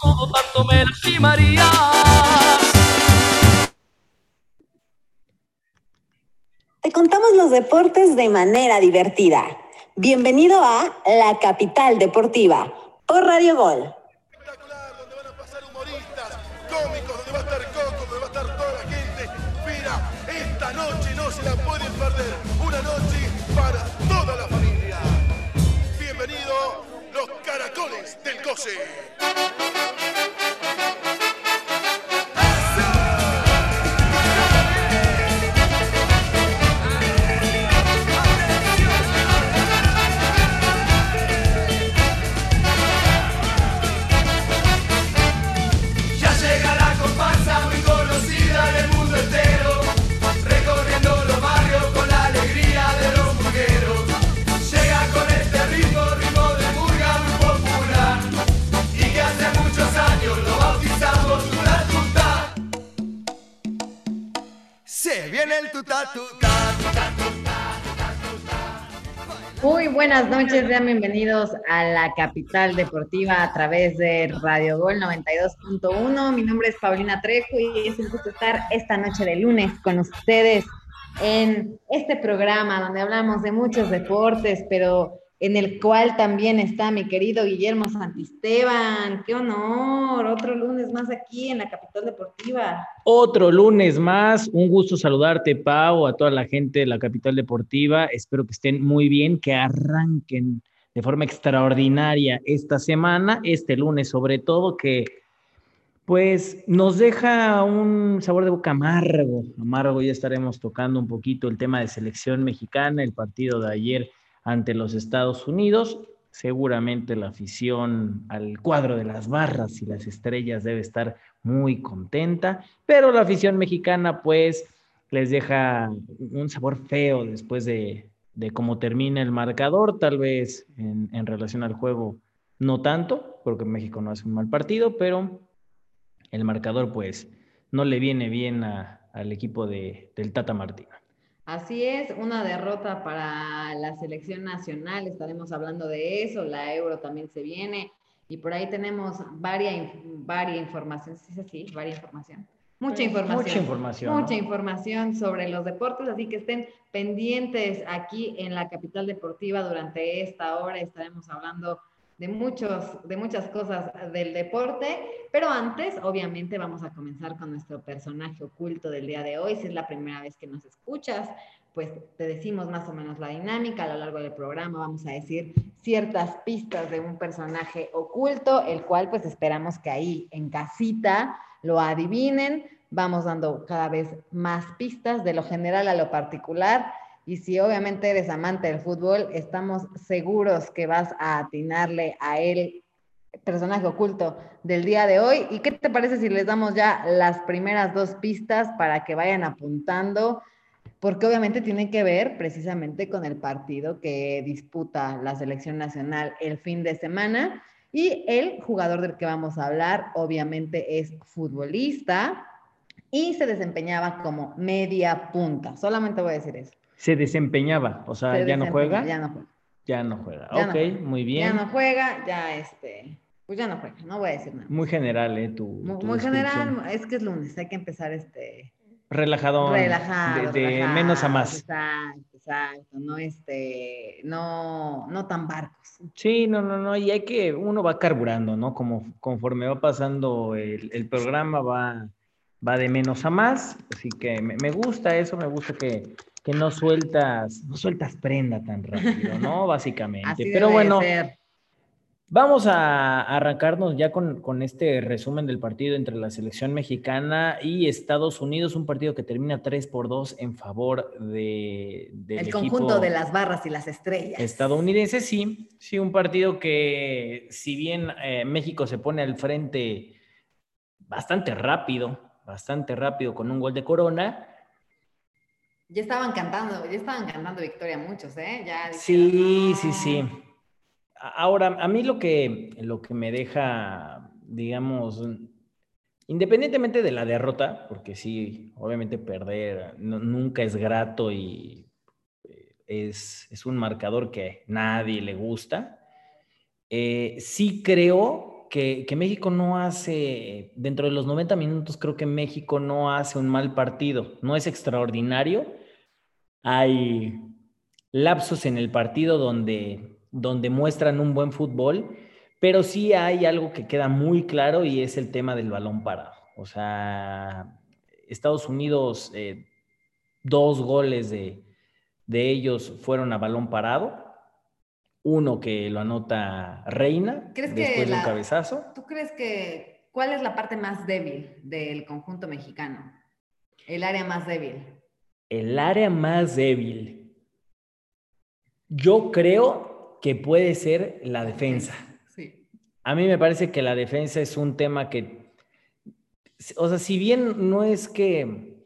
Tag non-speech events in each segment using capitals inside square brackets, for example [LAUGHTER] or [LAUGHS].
todo, tanto me lastimaría. Te contamos los deportes de manera divertida. Bienvenido a La Capital Deportiva por Radio Gol. espectacular, donde van a pasar humoristas, cómicos, donde va a estar Coco, donde va a estar toda la gente. Mira, esta noche no se la pueden perder. Una noche para toda la familia. Bienvenido, los caracoles del Cose. Muy buenas noches, sean bienvenidos a la capital deportiva a través de Radio Gol 92.1. Mi nombre es Paulina Trejo y es un gusto estar esta noche de lunes con ustedes en este programa donde hablamos de muchos deportes, pero en el cual también está mi querido Guillermo Santisteban. ¡Qué honor! Otro lunes más aquí en la capital deportiva. Otro lunes más, un gusto saludarte, Pau, a toda la gente de la capital deportiva. Espero que estén muy bien, que arranquen de forma extraordinaria esta semana, este lunes sobre todo, que pues nos deja un sabor de boca amargo. Amargo, ya estaremos tocando un poquito el tema de selección mexicana, el partido de ayer ante los Estados Unidos. Seguramente la afición al cuadro de las barras y las estrellas debe estar muy contenta, pero la afición mexicana pues les deja un sabor feo después de, de cómo termina el marcador, tal vez en, relación al juego no tanto, porque México no hace un mal partido, pero el marcador pues no le viene bien al equipo de, del Tata Martino. Así es, una derrota para la selección nacional, estaremos hablando de eso, la euro también se viene y por ahí tenemos varia, varia información, ¿sí es así? Varia información. Mucha información. mucha información, Mucha ¿no? información sobre los deportes, así que estén pendientes aquí en la capital deportiva durante esta hora, estaremos hablando de, muchos, de muchas cosas del deporte, pero antes, obviamente, vamos a comenzar con nuestro personaje oculto del día de hoy. Si es la primera vez que nos escuchas, pues te decimos más o menos la dinámica. A lo largo del programa vamos a decir ciertas pistas de un personaje oculto, el cual pues esperamos que ahí en casita lo adivinen. Vamos dando cada vez más pistas de lo general a lo particular. Y si obviamente eres amante del fútbol, estamos seguros que vas a atinarle a él, personaje oculto del día de hoy. ¿Y qué te parece si les damos ya las primeras dos pistas para que vayan apuntando? Porque obviamente tiene que ver precisamente con el partido que disputa la selección nacional el fin de semana. Y el jugador del que vamos a hablar obviamente es futbolista y se desempeñaba como media punta. Solamente voy a decir eso. Se desempeñaba, o sea, Se ya no juega. Ya no juega. Ya no juega. Ya no ok, juega. muy bien. Ya no juega, ya este, pues ya no juega, no voy a decir nada. Muy general, ¿eh? Tu, Muy, tu muy general, es que es lunes, hay que empezar este Relajadón. relajado, De, de relajado, menos a más. Exacto, exacto, no este, no, no tan barcos. Sí, no, no, no. Y hay que, uno va carburando, ¿no? Como conforme va pasando el, el programa, va, va de menos a más. Así que me gusta eso, me gusta que, que no sueltas, no sueltas prenda tan rápido, ¿no? [LAUGHS] Básicamente. Así Pero bueno. ser. Vamos a arrancarnos ya con, con este resumen del partido entre la selección mexicana y Estados Unidos, un partido que termina 3 por 2 en favor de, del El conjunto de las barras y las estrellas. estadounidense. Sí, sí, un partido que si bien eh, México se pone al frente bastante rápido, bastante rápido con un gol de Corona, Ya estaban cantando, ya estaban cantando victoria muchos, ¿eh? Ya Sí, dijeron, sí, sí. Ahora, a mí lo que, lo que me deja, digamos, independientemente de la derrota, porque sí, obviamente perder no- nunca es grato y eh, es, es un marcador que nadie le gusta, eh, sí creo que, que, México no hace, dentro de los 90 minutos, creo que México no hace un mal partido, no es extraordinario. Hay lapsos en el partido donde, donde muestran un buen fútbol, pero sí hay algo que queda muy claro y es el tema del balón parado. O sea, Estados Unidos, eh, dos goles de, de ellos fueron a balón parado uno que lo anota Reina ¿Crees después que de un cabezazo. ¿Tú crees que cuál es la parte más débil del conjunto mexicano? El área más débil. El área más débil. Yo creo que puede ser la defensa. Sí. A mí me parece que la defensa es un tema que, o sea, si bien no es que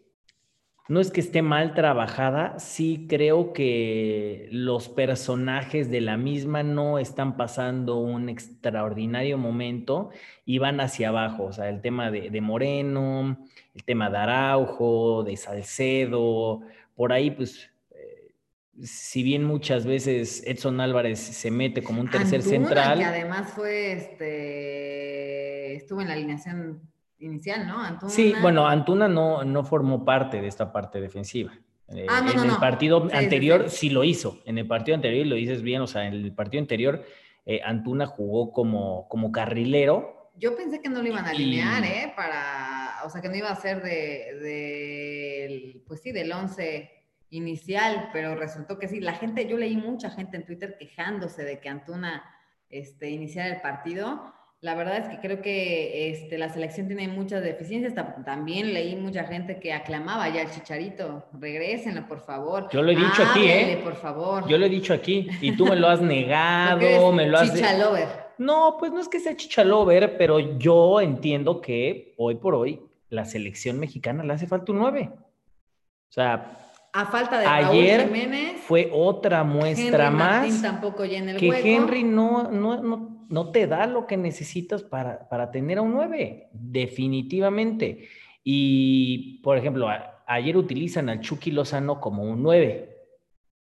no es que esté mal trabajada, sí creo que los personajes de la misma no están pasando un extraordinario momento y van hacia abajo. O sea, el tema de, Moreno, el tema de Araujo, de Salcedo, por ahí, pues, eh, si bien muchas veces Edson Álvarez se mete como un tercer central. Que además fue, este, estuvo en la alineación inicial, ¿no? Antuna... Sí, bueno, Antuna no, no formó parte de esta parte defensiva. Eh, ah, no, en el partido anterior sí, lo hizo. En el partido anterior, lo dices bien, o sea, en el partido anterior eh, Antuna jugó como, como carrilero. Yo pensé que no lo iban a alinear, ¿eh? Para, o sea, que no iba a ser de, de pues sí, del 11 inicial, pero resultó que sí. La gente, yo leí mucha gente en Twitter quejándose de que Antuna este, iniciara el partido la verdad es que creo que este, la selección tiene muchas deficiencias. También leí mucha gente que aclamaba ya al Chicharito. Regrésenlo, por favor. Yo lo he dicho aquí, ¿eh? por favor. Yo lo he dicho aquí y tú me lo has [LAUGHS] negado, me lo has... Chichalover. No, pues no es que sea chichalover, pero yo entiendo que hoy por hoy la selección mexicana le hace falta un 9. O sea, a falta de ayer Jiménez, fue otra muestra Henry más Martín tampoco llena el que hueco. Henry no, no, no, no, te da lo que necesitas para, para tener a un 9, definitivamente. Y, por ejemplo, ayer utilizan al Chucky Lozano como un 9.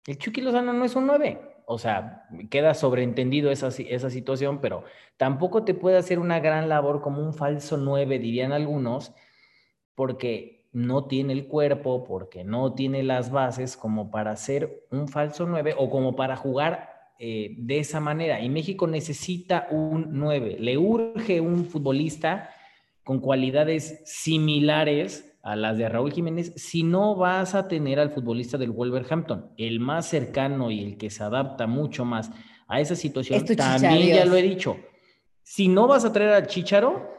El Chucky Lozano no es un 9. O sea, queda sobreentendido esa, esa situación, pero tampoco te puede hacer una gran labor como un falso 9, dirían algunos, porque no tiene el cuerpo, porque no tiene las bases como para ser un falso 9 o como para jugar eh, de esa manera. Y México necesita un 9, le urge un futbolista con cualidades similares a las de Raúl Jiménez, si no vas a tener al futbolista del Wolverhampton, el más cercano y el que se adapta mucho más a esa situación, también ya lo he dicho. Si no vas a traer al Chicharo,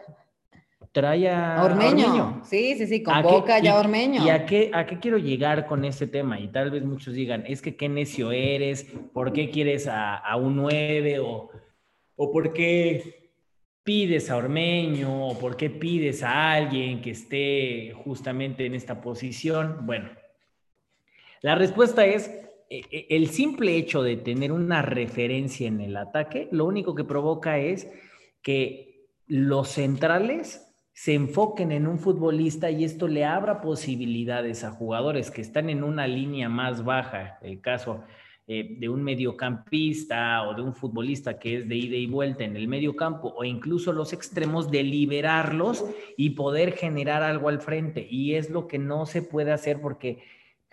trae a Ormeño. Sí, sí, sí, convoca ya a Ormeño. ¿Y a qué, a qué quiero llegar con este tema? Y tal vez muchos digan, es que qué necio eres, ¿por qué quieres a, un 9 o, o por qué pides a Ormeño o por qué pides a alguien que esté justamente en esta posición? Bueno, la respuesta es e, e, el simple hecho de tener una referencia en el ataque, lo único que provoca es que los centrales se enfoquen en un futbolista y esto le abra posibilidades a jugadores que están en una línea más baja, el caso eh, de un mediocampista o de un futbolista que es de ida y vuelta en el mediocampo o incluso los extremos, de liberarlos y poder generar algo al frente. Y es lo que no se puede hacer porque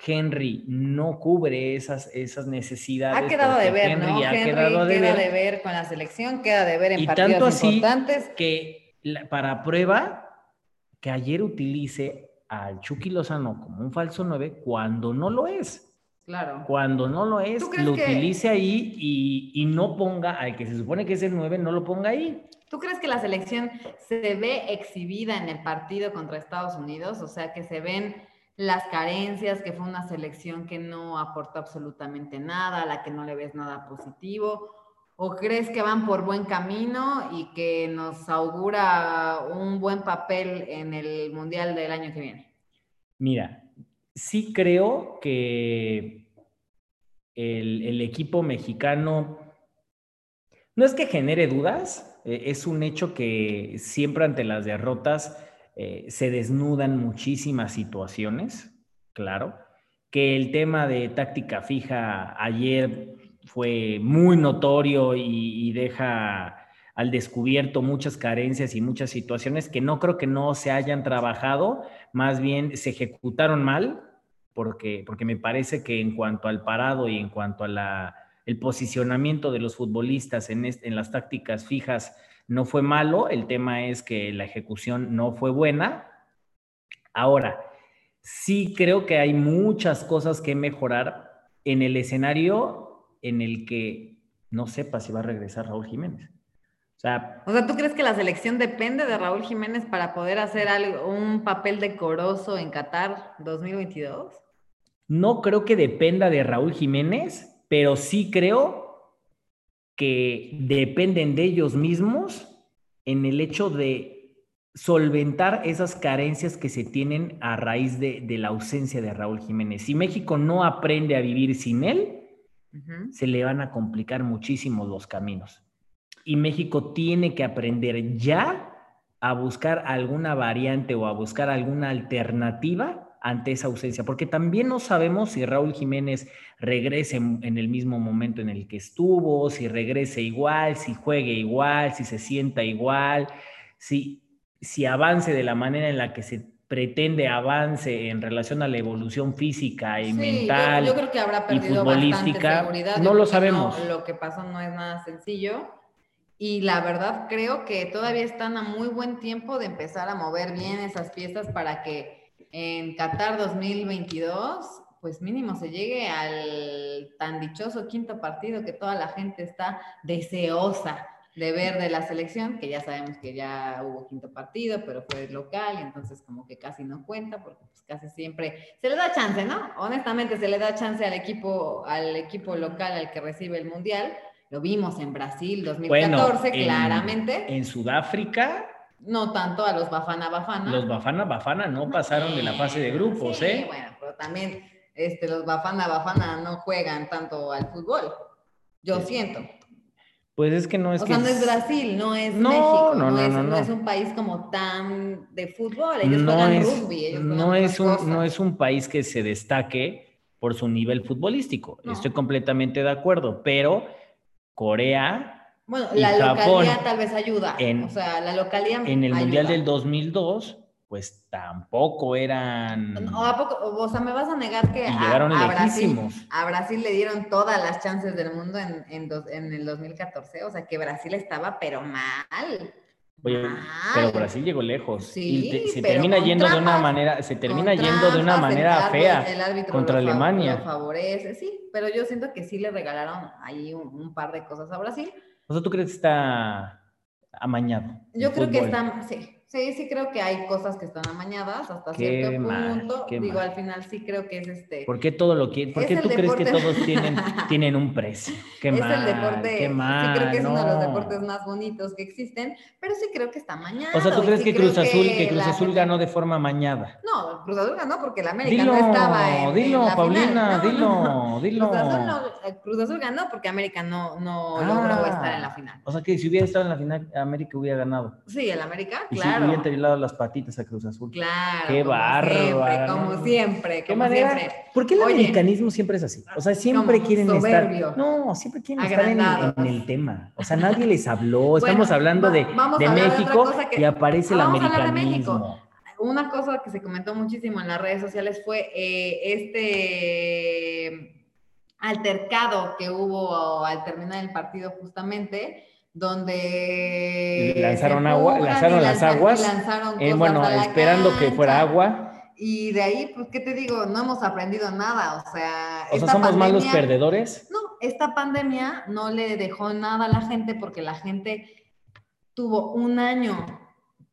Henry no cubre esas, esas necesidades. Ha quedado de ver, ¿no? Ha Henry quedado de queda ver. de ver con la selección, queda de ver en y partidos tanto así importantes. Que para prueba que ayer utilice al Chucky Lozano como un falso 9 cuando no lo es. Claro. Cuando no lo es, lo utilice ahí y, no ponga al que se supone que es el 9, no lo ponga ahí. ¿Tú crees que la selección se ve exhibida en el partido contra Estados Unidos? O sea, que se ven las carencias, que fue una selección que no aportó absolutamente nada, a la que no le ves nada positivo. ¿O crees que van por buen camino y que nos augura un buen papel en el Mundial del año que viene? Mira, sí creo que el, equipo mexicano no es que genere dudas, eh, es un hecho que siempre ante las derrotas eh, se desnudan muchísimas situaciones, claro, que el tema de táctica fija ayer fue muy notorio y, deja al descubierto muchas carencias y muchas situaciones que no creo que no se hayan trabajado, más bien se ejecutaron mal, porque, porque me parece que en cuanto al parado y en cuanto a la, el posicionamiento de los futbolistas en, en las tácticas fijas no fue malo, el tema es que la ejecución no fue buena. Ahora, sí creo que hay muchas cosas que mejorar en el escenario en el que no sepa si va a regresar Raúl Jiménez. O sea, o sea, ¿tú crees que la selección depende de Raúl Jiménez para poder hacer algo, un papel decoroso en Qatar 2022? No creo que dependa de Raúl Jiménez, pero sí creo que dependen de ellos mismos en el hecho de solventar esas carencias que se tienen a raíz de, la ausencia de Raúl Jiménez. Si México no aprende a vivir sin él, se le van a complicar muchísimo los caminos. Y México tiene que aprender ya a buscar alguna variante o a buscar alguna alternativa ante esa ausencia, porque también no sabemos si Raúl Jiménez regrese en el mismo momento en el que estuvo, si regrese igual, si juegue igual, si se sienta igual, si si avance de la manera en la que se pretende avance en relación a la evolución física y mental yo, creo que habrá perdido y futbolística, seguridad. no lo sabemos. lo que pasó no es nada sencillo y la verdad creo que todavía están a muy buen tiempo de empezar a mover bien esas piezas para que en Qatar 2022 pues mínimo se llegue al tan dichoso quinto partido que toda la gente está deseosa de ver de la selección, que ya sabemos que ya hubo quinto partido, pero fue local, y entonces como que casi no cuenta, porque pues casi siempre se le da chance, ¿no? Honestamente se le da chance al equipo, al equipo local al que recibe el mundial. Lo vimos en Brasil 2014, claramente. En Sudáfrica. No tanto a los Bafana Bafana. Los Bafana Bafana no pasaron de la fase de grupos, sí, ¿eh? Bueno, pero también este, los Bafana Bafana no juegan tanto al fútbol. Yo siento. Pues es que no es o que... sea, no es Brasil, no es México, no, es, no, es, un país como tan de fútbol, ellos juegan rugby, ellos no es un, No es un país que se destaque por su nivel futbolístico, estoy completamente de acuerdo, pero Corea... Bueno, la localidad tal vez ayuda, o sea, la localidad En el Mundial del 2002 pues tampoco eran. No, ¿a poco? O sea, me vas a negar que a, Brasil, a, Brasil, le dieron todas las chances del mundo en, en, en, el 2014. O sea, que Brasil estaba, pero mal. Oye, pero Brasil llegó lejos. Sí, y se termina yendo de una manera, se termina yendo de una manera fea contra Alemania. Lo favorece, sí, pero yo siento que sí le regalaron ahí un, par de cosas a Brasil. O sea, ¿tú crees que está amañado? Yo creo que está, sí, Sí, sí creo que hay cosas que están amañadas hasta cierto punto. Digo, al final sí creo que es este. ¿Por qué todo lo quiere? ¿Por qué tú crees que todos tienen, [LAUGHS] tienen un precio? Qué es mal, el deporte. Qué mal, sí creo que es uno de los deportes más bonitos que existen, pero sí creo que está amañado. O sea, ¿tú crees que Cruz Azul, que, Cruz Azul ganó de forma amañada? No, Cruz Azul ganó porque el América no estaba en, dilo, en la Paulina, final. dilo, dilo. Cruz Azul, no, eh, Cruz Azul ganó porque América no, no logró estar en la final. O sea, que si hubiera estado en la final, América hubiera ganado. Sí, el América, y claro. Tirado las patitas a Cruz Azul. Claro. Qué bárbaro. Como siempre, ¿Qué como manera? siempre. ¿Por qué el Oye, americanismo siempre es así? O sea, siempre quieren soberbio. estar. No, siempre quieren estar en, el tema. O sea, nadie les habló. [LAUGHS] Estamos hablando va- de, de de México cosa que- y aparece el Vamos a hablar de americanismo. México. Una cosa que se comentó muchísimo en las redes sociales fue eh, este altercado que hubo al terminar el partido justamente, donde Lanzaron agua, lanzaron las aguas, lanzaron Eh, bueno, esperando que fuera agua. Y de ahí, pues, ¿qué te digo? No hemos aprendido nada, o sea... O sea, somos malos perdedores. No, esta pandemia no le dejó nada a la gente porque la gente tuvo un año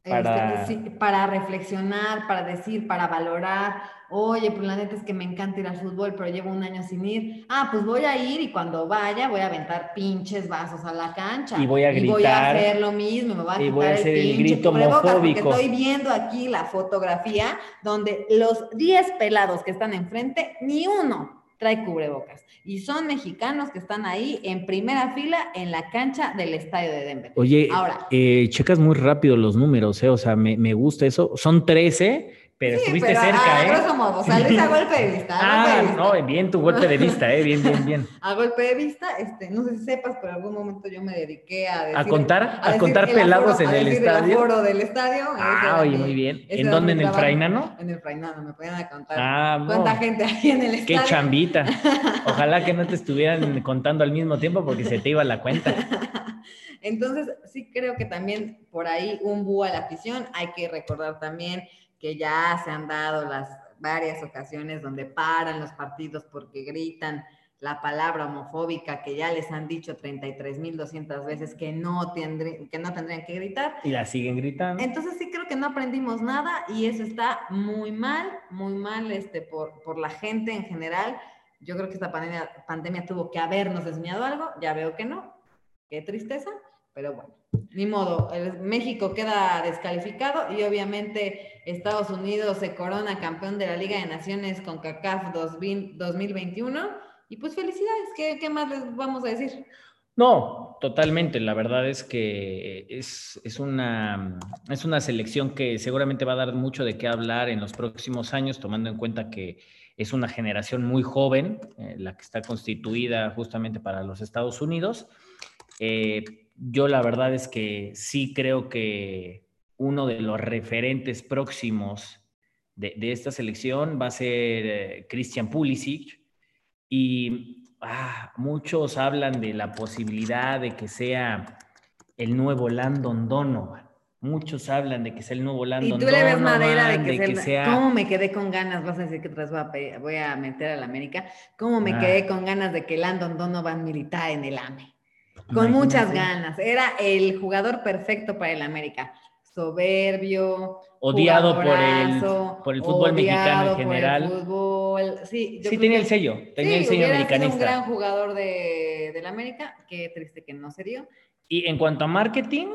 Para- este, para reflexionar, para decir, para valorar. Oye, pues la neta es que me encanta ir al fútbol, pero llevo un año sin ir. Ah, pues voy a ir y cuando vaya voy a aventar pinches vasos a la cancha. Y voy a Y voy a gritar. hacer lo mismo, me voy a Y quitar voy a hacer el pinche grito cubrebocas, porque homofóbico. Estoy viendo aquí la fotografía donde los 10 pelados que están enfrente, ni uno trae cubrebocas. Y son mexicanos que están ahí en primera fila en la cancha del estadio de Denver. Oye, Ahora. eh, checas muy rápido los números, ¿eh? O sea, me, me gusta eso. Son 13, pero Sí, estuviste pero cerca, a, ¿eh? grosso modo, hice a golpe de vista. De Ah, vista. no, bien tu golpe de vista, ¿eh? Bien, bien, bien. [LAUGHS] A golpe de vista, este, no sé si sepas, pero en algún momento yo me dediqué a decir... ¿A contar? ¿A, contar el pelados en a el estadio? El aforo del estadio. Ah, oye, muy bien. ¿En dónde? ¿En el. Frainano? En el Frainano, me podían a contar. Ah, ¿Cuánta no. gente [LAUGHS] hay en el Qué estadio? chambita. [LAUGHS] Ojalá que no te estuvieran contando al mismo tiempo porque se te iba la cuenta. Entonces, sí creo que también por ahí un búho a la afición. Hay que recordar también que ya se han dado las varias ocasiones donde paran los partidos porque gritan la palabra homofóbica que ya les han dicho 33.200 veces que no, tendrí- que no tendrían que gritar. Y la siguen gritando. Entonces sí creo que no aprendimos nada y eso está muy mal, muy mal este, por, por la gente en general. Yo creo que esta pandemia, pandemia tuvo que habernos enseñado algo, ya veo que no, qué tristeza, pero bueno, ni modo, México queda descalificado y obviamente Estados Unidos se corona campeón de la Liga de Naciones con CACAF 2021 y pues felicidades, ¿qué, qué más les vamos a decir? No, totalmente. La verdad es que es, es, una, es una selección que seguramente va a dar mucho de qué hablar en los próximos años, tomando en cuenta que es una generación muy joven, eh, la que está constituida justamente para los Estados Unidos. Eh, yo la verdad es que sí creo que uno de los referentes próximos de, de esta selección va a ser eh, Christian Pulisic y ah, muchos hablan de la posibilidad de que sea el nuevo Landon Donovan. Muchos hablan de que sea el nuevo Y Landon tú le ves Donovan, madera de que, de sea, que el- sea... ¿Cómo me quedé con ganas? Vas a decir que tras voy a, pe- voy a meter a la América. ¿Cómo me Ah. quedé con ganas de que Landon Donovan militara en el AME? Con muchas ganas. Era el jugador perfecto para el América. Soberbio. Odiado por el, por el fútbol mexicano en por el general. fútbol. Sí, yo Sí, creo tenía que- el sello, tenía sí, el sello sido un americanista. gran jugador de, del América. Qué triste que no se dio. Y en cuanto a marketing,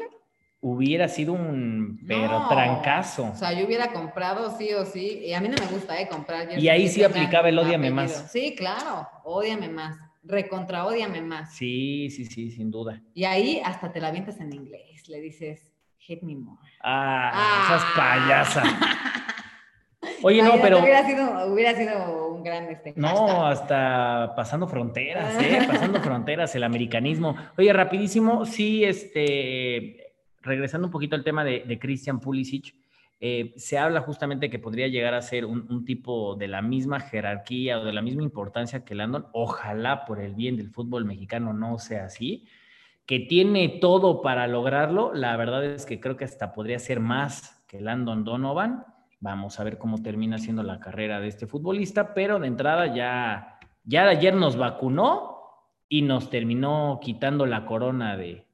hubiera sido un pero No, trancazo. O sea, yo hubiera comprado sí o sí. Y a mí no me gusta, ¿eh? Comprar. Y ahí sí aplicaba el ódiame apellido. más. Sí, claro. Ódiame más. Recontra ódiame más. Sí, sí, sí, sin duda. Y ahí hasta te la avientas en inglés. Le dices, hate me more. Ah, esas Ah. payasas. [LAUGHS] Oye, no, pero Hubiera sido, hubiera sido un gran este. no, hashtag. hasta pasando fronteras, ¿eh? [LAUGHS] Pasando fronteras, el americanismo. Oye, rapidísimo, sí, este, regresando un poquito al tema de, de Christian Pulisic, eh, se habla justamente que podría llegar a ser un, tipo de la misma jerarquía o de la misma importancia que Landon. Ojalá por el bien del fútbol mexicano no sea así. Que tiene todo para lograrlo. La verdad es que creo que hasta podría ser más que Landon Donovan. Vamos a ver cómo termina siendo la carrera de este futbolista, pero de entrada ya, ya ayer nos vacunó y nos terminó quitando la corona de,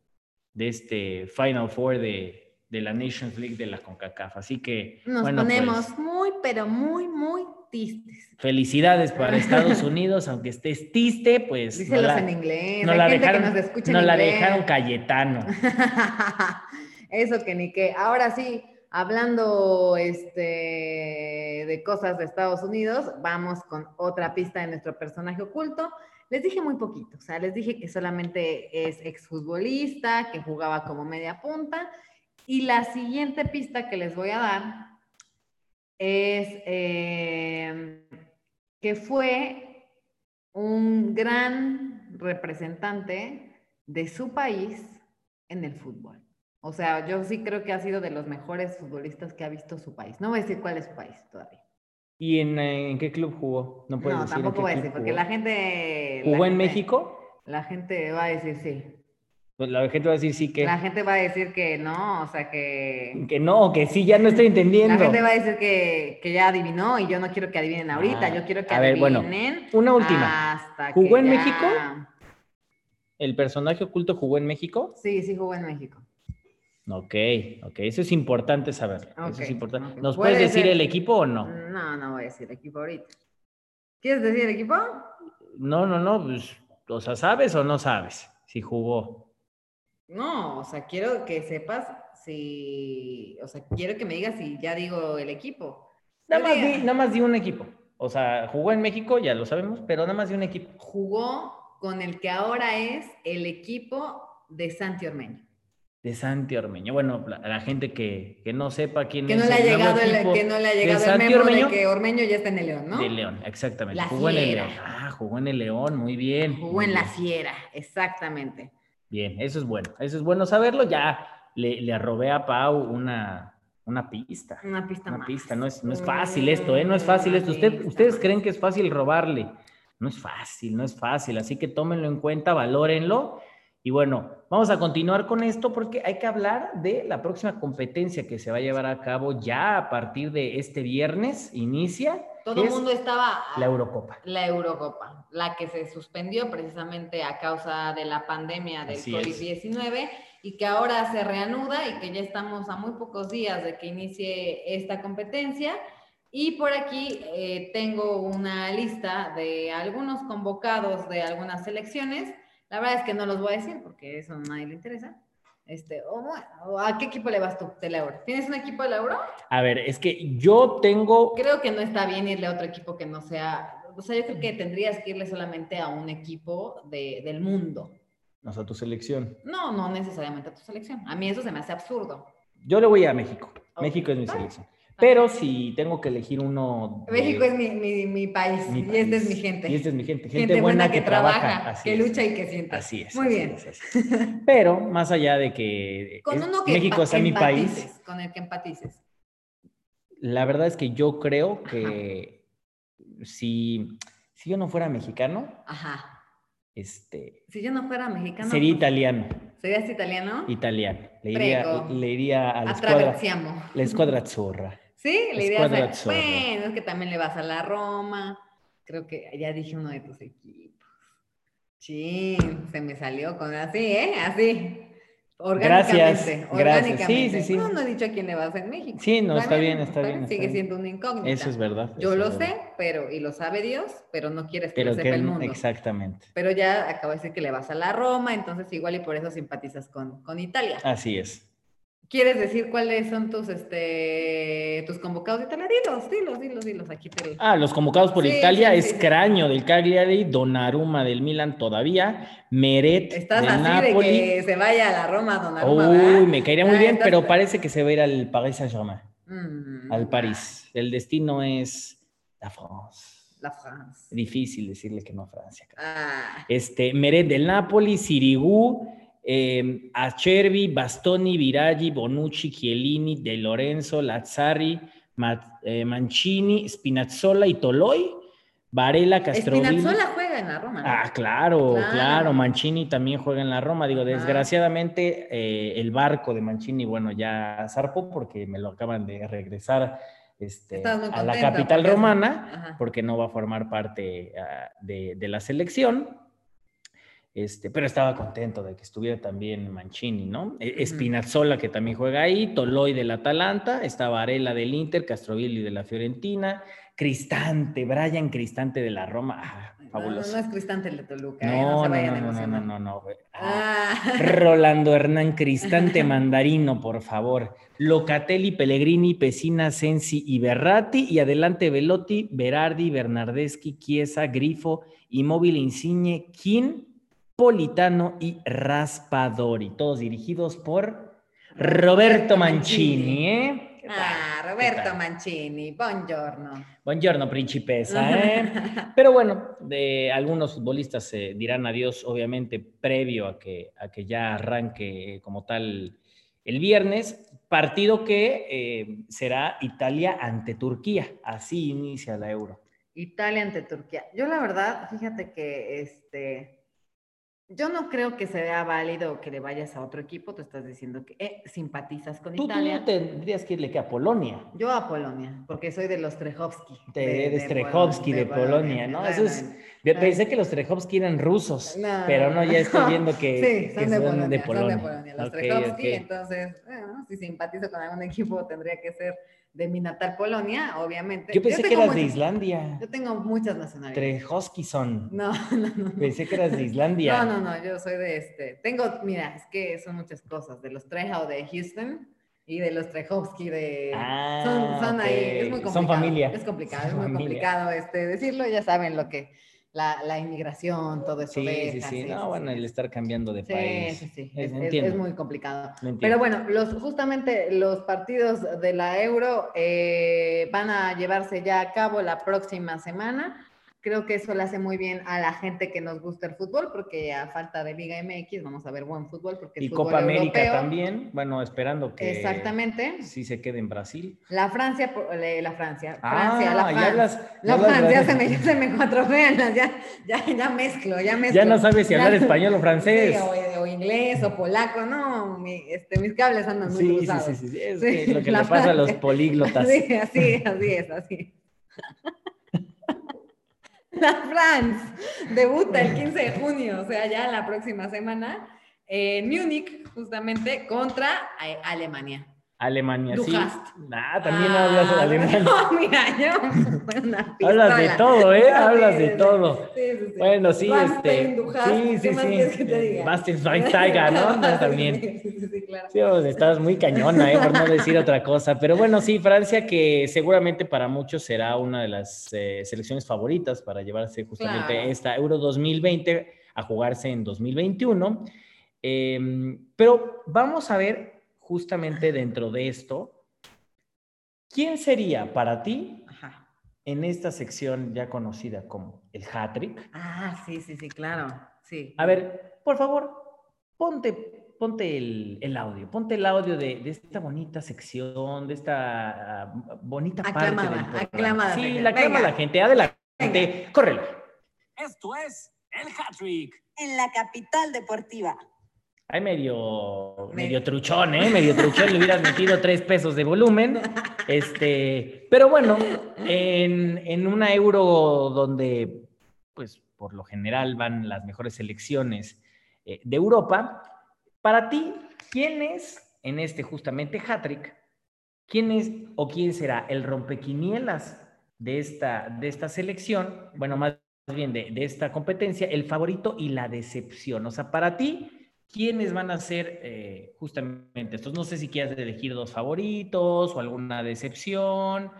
de este Final Four de, de la Nations League de la CONCACAF. Así que, Nos bueno, ponemos pues, muy, pero muy, muy tristes. felicidades para Estados [LAUGHS] Unidos, aunque estés triste, pues Díselos no la, en inglés. no Hay la gente dejaron, que nos escucha en no la inglés. dejaron Cayetano. [LAUGHS] Eso que ni qué. Ahora sí, hablando este, de cosas de Estados Unidos, vamos con otra pista de nuestro personaje oculto. Les dije muy poquito, o sea, les dije que solamente es exfutbolista, que jugaba como media punta. Y la siguiente pista que les voy a dar es eh, que fue un gran representante de su país en el fútbol. O sea, yo sí creo que ha sido de los mejores futbolistas que ha visto su país. No voy a decir cuál es su país todavía. ¿Y en, eh, en qué club jugó? No puedes No, decir tampoco voy a decir, porque jugó. la gente... ¿Jugó la en gente- México? La gente va a decir sí. Pues la gente va a decir sí que, La gente va a decir que no, o sea que... que no, que sí, ya no estoy entendiendo. La gente va a decir que, que ya adivinó y yo no quiero que adivinen ahorita, Ah, yo quiero que a ver, bueno, adivinen. una última. hasta ¿Jugó que en ya- México? ¿El personaje oculto jugó en México? Sí, sí jugó en México. Ok, ok, eso es importante saberlo. eso Ok, es importante. ¿Nos Puede puedes decir ser. el equipo o no? No, no voy a decir equipo ahorita. ¿Quieres decir el equipo? No, no, no, pues, o sea, ¿sabes o no sabes si jugó? No, o sea, quiero que sepas si, o sea, quiero que me digas si ya digo el equipo. Nada más, di, nada más di un equipo. O sea, jugó en México, ya lo sabemos, pero nada más di un equipo. Jugó con el que ahora es el equipo de Santi Ormeño. de Santi Ormeño. Bueno, la, la gente que, que no sepa quién Que es no le ha el llegado el, que no le ha llegado el memo Ormeño, de que Ormeño ya está en el León, ¿no? de León, exactamente. La jugó en el. León. Ah, jugó en el León, muy bien. Jugó muy en la fiera, exactamente. Bien, eso es bueno. Eso es bueno saberlo. Ya le, le arrobé a Pau una, una pista. Una pista Una más. pista. No es, no es fácil esto, ¿eh? No es fácil esto. Usted, ustedes creen que es fácil robarle. No es fácil, no es fácil. Así que tómenlo en cuenta, valórenlo. Y bueno, vamos a continuar con esto porque hay que hablar de la próxima competencia que se va a llevar a cabo ya a partir de este viernes. Inicia. Todo el mundo estaba... La Eurocopa. La Eurocopa, la que se suspendió precisamente a causa de la pandemia del Así es. COVID-19 y que ahora se reanuda y que ya estamos a muy pocos días de que inicie esta competencia. Y por aquí eh, tengo una lista de algunos convocados de algunas selecciones. La verdad es que no los voy a decir porque eso a nadie le interesa. Este, o bueno, ¿A qué equipo le vas tú del Euro? ¿Tienes un equipo del Euro? A ver, es que yo tengo Creo que no está bien irle a otro equipo que no sea. O sea, yo creo que tendrías que irle solamente a un equipo de, del mundo. o sea, tu selección. No, no necesariamente a tu selección. A mí eso se me hace absurdo. Yo le voy a México. Ok, México es mi selección. Pero si tengo que elegir uno. de- México es mi, mi, mi país mi y esta es país. mi gente. Y esta es mi gente. Gente, Gente buena, buena que, que trabaja. trabaja, así que es. lucha y que siente. Así es. Muy así bien. es. Pero más allá de que Con uno que México sea mi país, Con el que empatices. la verdad es que yo creo que si, si yo no fuera mexicano, Ajá. este, Si yo no fuera mexicano. sería italiano. ¿Serías italiano? Italiano. Le iría, Prego. le iría a la escuadra, la escuadra azzurra. Sí, le Escuadra irías a... Azzurra. Bueno, es que también le vas a la Roma. Creo que ya dije uno de tus equipos. Sí, se me salió con así, ¿eh? Así. Orgánicamente. Gracias, gracias. orgánicamente. Sí, sí, sí. No, no he dicho a quién le vas en México. Sí, no, está bien, está bien, está Sigue bien. siendo una incógnita. Eso es verdad. Yo lo es verdad. sé, pero, y lo sabe Dios, pero no quieres que Pero lo que sepa el mundo. exactamente. Pero ya acabo de decir que le vas a la Roma, entonces igual y por eso simpatizas con, con Italia. Así es. ¿Quieres decir cuáles son tus, este, tus convocados de Italia? Dilos, dilos, dilos. Aquí te Ah, los convocados por Sí, Italia sí, es sí. Craño del Cagliari, Donnarumma del Milan todavía, Meret Estás del así Napoli. de que se vaya a la Roma, Donnarumma, Uy, ¿verdad? me caería muy Ah, bien, estás- pero parece que se va a ir al Paris Saint-Germain, Mm, al París. El destino es la France. La France. Difícil decirle que no a Francia. Ah, Este, Meret del Napoli, Sirigu, eh, Acerbi, Bastoni, Viraggi, Bonucci, Chiellini, De Lorenzo, Lazzari, Ma- eh, Mancini, Spinazzola y Toloi, Varela, Castrovilli. Spinazzola juega en la Roma. ¿no? Ah, claro, claro, Claro. Mancini también juega en la Roma. Digo, desgraciadamente eh, el barco de Mancini, bueno, ya zarpó porque me lo acaban de regresar este, a la capital porque romana Ajá. porque no va a formar parte ah, de, de la selección. Este, pero estaba contento de que estuviera también Mancini, ¿no? E- Ujú. Spinazzola, que también juega ahí, Toloi del Atalanta, está Varela del Inter, Castrovilli de la Fiorentina, Cristante, Brian Cristante de la Roma, ah, fabuloso. No, es Cristante el de Toluca. ¿eh? No, se no, vayan no, no, no, no, no. Ah, Ah. [LAUGHS] Rolando Hernán Cristante [LAUGHS] Mandarino, por favor. Locatelli, Pellegrini, Pesina, Sensi y Berratti. Y adelante Velotti, Berardi, Bernardeschi, Chiesa, Grifo, Immobile, Insigne, Kin, Politano y Raspadori. Todos dirigidos por Roberto Mancini, ¿eh? ¿Qué tal? Ah, ¿Qué Roberto? Mancini, buongiorno. Buongiorno, principesa, ¿eh? [LAUGHS] Pero bueno, de algunos futbolistas eh, dirán adiós, obviamente, previo a que, a que ya arranque eh, como tal el viernes. Partido que eh, será Italia ante Turquía. Así inicia la Euro. Italia ante Turquía. Yo la verdad, fíjate que este, yo no creo que sea válido que le vayas a otro equipo. Tú estás diciendo que eh, simpatizas con Tú, tú Italia. tendrías que irle que a Polonia. Yo a Polonia, porque soy de los Trejovski. De, de Strejovski, de, Polonia, ¿no? Eso es, de- pensé que los Trejovski eran rusos, No, pero no, ya estoy viendo que, [LAUGHS] sí, que son, de son Polonia, de son Polonia. de Polonia, los Ok, Trejovski, ok. entonces, bueno, si simpatizo con algún equipo tendría que ser de mi natal Polonia, obviamente. Yo pensé que tengo eras de muchas- Islandia. Yo tengo muchas nacionalidades. Trejovski son. No, [LAUGHS] no, no. no. Pensé que eras de Islandia. No, no, no, yo soy de este. Tengo, mira, es que son muchas cosas, de los Treja o de Houston y de los Trejovski de... Ah, son son ahí, es muy complicado. Son familia. Es complicado, Son es muy familia. complicado este, decirlo, ya saben lo que, la, la inmigración, todo eso Sí, sí, sí. No, bueno, el estar cambiando de Sí, país. sí, sí, Es- es, es- muy complicado. Pero bueno, los, justamente los partidos de la Euro eh, van a llevarse ya a cabo la próxima semana. Creo que eso le hace muy bien a la gente que nos gusta el fútbol, porque a falta de Liga MX vamos a ver buen fútbol. Porque Y fútbol Copa América también. Bueno, esperando que Exactamente. sí se quede en Brasil. La Francia, eh, la Francia, Ah, Francia, la ya Fran- hablas- ya la Francia, se me, se me cuatropean, las- ya, ya, ya mezclo, ya mezclo. Ya no sabes si Ya- hablar español o francés. Sí, o, o inglés o polaco, no, mi- este, mis cables andan muy Sí, cruzados. sí, sí, sí, Es que lo que le pasa a los Francia. políglotas. Sí, así, así es, así. [LAUGHS] La France debuta el 15 de junio, o sea, ya la próxima semana, en Múnich, justamente, contra eh, Alemania. Alemania, sí. hast. Ah, también hablas de Ah, Alemania. [LAUGHS] No, mira, yo una [LAUGHS] Hablas de todo, ¿eh? Hablas de todo. Sí, sí, sí. Bueno, sí, este. Sí, ¿qué sí, [LAUGHS] sí. Bastian Schweinsteiger, ¿no? No, También. Sí, sí, sí, claro. Sí, pues, estás muy cañona, ¿eh? por no decir otra cosa. Pero bueno, sí, Francia, que seguramente para muchos será una de las eh, selecciones favoritas para llevarse justamente Claro. esta Euro 2020 a jugarse en 2021. Em, pero vamos a ver justamente dentro de esto, ¿quién sería para ti Ajá. en esta sección ya conocida como el hat-trick? Ah, sí, sí, sí, claro. Sí. A ver, por favor, ponte, ponte el, el audio, ponte el audio de, de esta bonita sección, de esta ah, bonita parte Aclamada, del programa. aclamada, Sí, venga, la aclama venga. la gente. Adelante, córrelo. Esto es el hat-trick. En la capital deportiva. Ay, medio, Me- medio truchón, ¿eh? Medio truchón, le hubieras metido tres pesos de volumen. Este, pero bueno, en, en una euro donde, pues, por lo general van las mejores selecciones eh, de Europa, para ti, ¿quién es en este justamente hat-trick? ¿Quién es o quién será el rompequinielas de esta, de esta selección? Bueno, más bien de, de esta competencia, el favorito y la decepción. O sea, para ti, ¿quiénes van a ser eh, justamente estos? No sé si quieres elegir dos favoritos o alguna decepción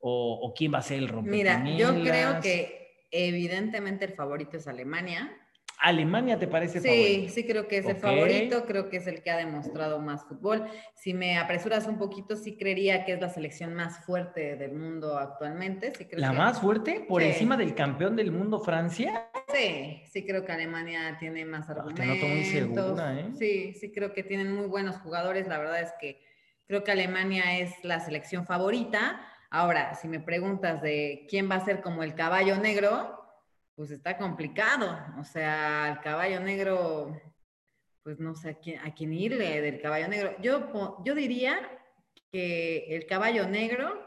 o, o quién va a ser el Mira, rompequinielas. yo creo que evidentemente el favorito es Alemania. Alemania te parece Sí, favorito. sí creo que es el favorito, creo que es el que ha demostrado más fútbol. Si me apresuras un poquito, sí creería que es la selección más fuerte del mundo actualmente. Sí creo ¿La que- más fuerte? ¿Por Sí. encima del campeón del mundo, Francia? Sí, sí creo que Alemania tiene más Ah, argumentos. te noto muy segura, ¿eh? Sí, sí creo que tienen muy buenos jugadores. La verdad es que creo que Alemania es la selección favorita. Ahora, si me preguntas de quién va a ser como el caballo negro, pues está complicado. O sea, el caballo negro, pues no sé a quién, a quién irle del caballo negro. Yo, yo diría que el caballo negro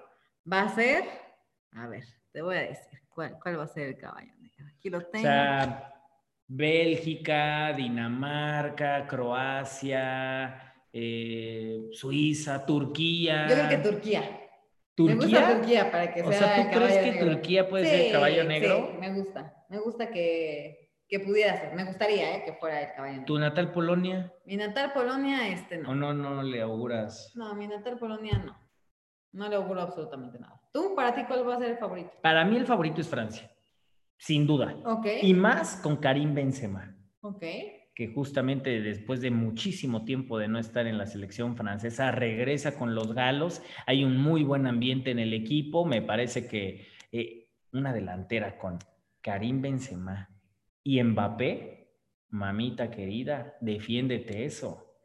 va a ser, a ver, te voy a decir, ¿cuál, cuál va a ser el caballo negro? Aquí lo O tengo. sea, Bélgica, Dinamarca, Croacia, eh, Suiza, Turquía. Yo creo que Turquía. ¿Turquía? Me gusta Turquía para que O sea. sea, ¿tú crees que negro. Turquía puede ser el caballo negro? Sí, me gusta. Me gusta que, que pudiera ser. Me gustaría eh, que fuera el caballo negro. ¿Tu natal Polonia? Mi natal Polonia, este ¿O no. no, no le auguras? No, mi natal Polonia no. No le auguro absolutamente nada. ¿Tú, para ti, cuál va a ser el favorito? Para mí el favorito es Francia, sin duda. Ok. Y más con Karim Benzema, Ok. Que justamente después de muchísimo tiempo de no estar en la selección francesa, regresa con los galos. Hay un muy buen ambiente en el equipo. Me parece que eh, una delantera con Karim Benzema y Mbappé, mamita querida, defiéndete eso.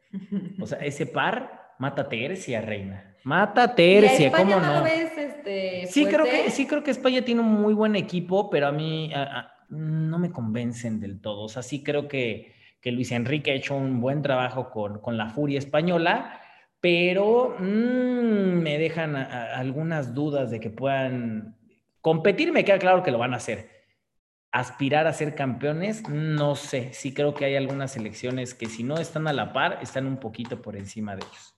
O sea, ese par mata tercia, reina. Mata ¿Y a tercia, ¿cómo no? no? lo ves este, Sí creo, que, sí, creo que España tiene un muy buen equipo, pero a mí a- a- no me convencen del todo. O sea, sí creo que, que Luis Enrique ha hecho un buen trabajo con, con la furia española, pero mm, me dejan a- a- algunas dudas de que puedan competir. Me queda claro que lo van a hacer. Aspirar a ser campeones, no sé. Sí creo que hay algunas selecciones que si no están a la par, están un poquito por encima de ellos.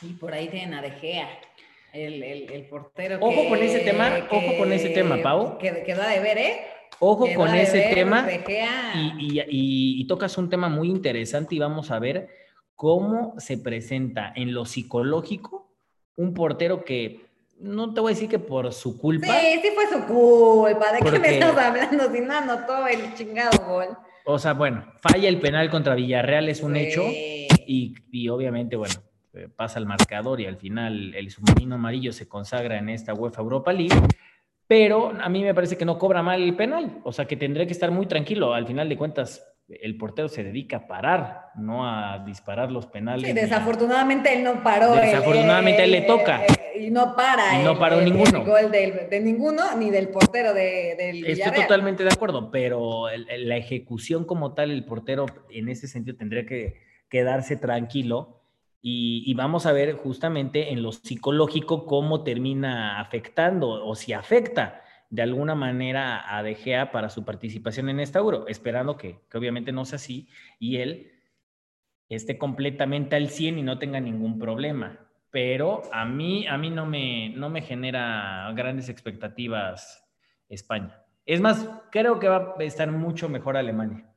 Y por ahí tienen a De Gea, el, el, el portero. Ojo que- con ese tema, ojo con ese tema, Pau. Que quedó a deber, ¿eh? Ojo con ese tema. Y, y- y- y tocas un tema muy interesante y vamos a ver cómo se presenta en lo psicológico un portero que no te voy a decir que por su culpa. Sí, sí fue su culpa. ¿De qué Porque- me estás hablando si no anotó el chingado gol? O sea, bueno, falla el penal contra Villarreal, es un Sí. hecho. Y, y obviamente, bueno, eh, pasa el marcador y al final el submarino amarillo se consagra en esta UEFA Europa League. Pero a mí me parece que no cobra mal el penal. O sea, que tendré que estar muy tranquilo. Al final de cuentas, el portero se dedica a parar, no a disparar los penales. Sí, desafortunadamente él no paró. el- Desafortunadamente a él le el- toca. el- y no para. Y no el- paró el- ninguno. El gol del- de ninguno, ni del portero de, del Estoy Villarreal. totalmente de acuerdo, pero el- el- la ejecución como tal, el portero en ese sentido tendría que quedarse tranquilo y, y vamos a ver justamente en lo psicológico cómo termina afectando o si afecta de alguna manera a De Gea para su participación en esta Euro, esperando que, que obviamente no sea así y él esté completamente al 100 y no tenga ningún problema. Pero a mí, a mí no, me, no me genera grandes expectativas España. Es más, creo que va a estar mucho mejor Alemania.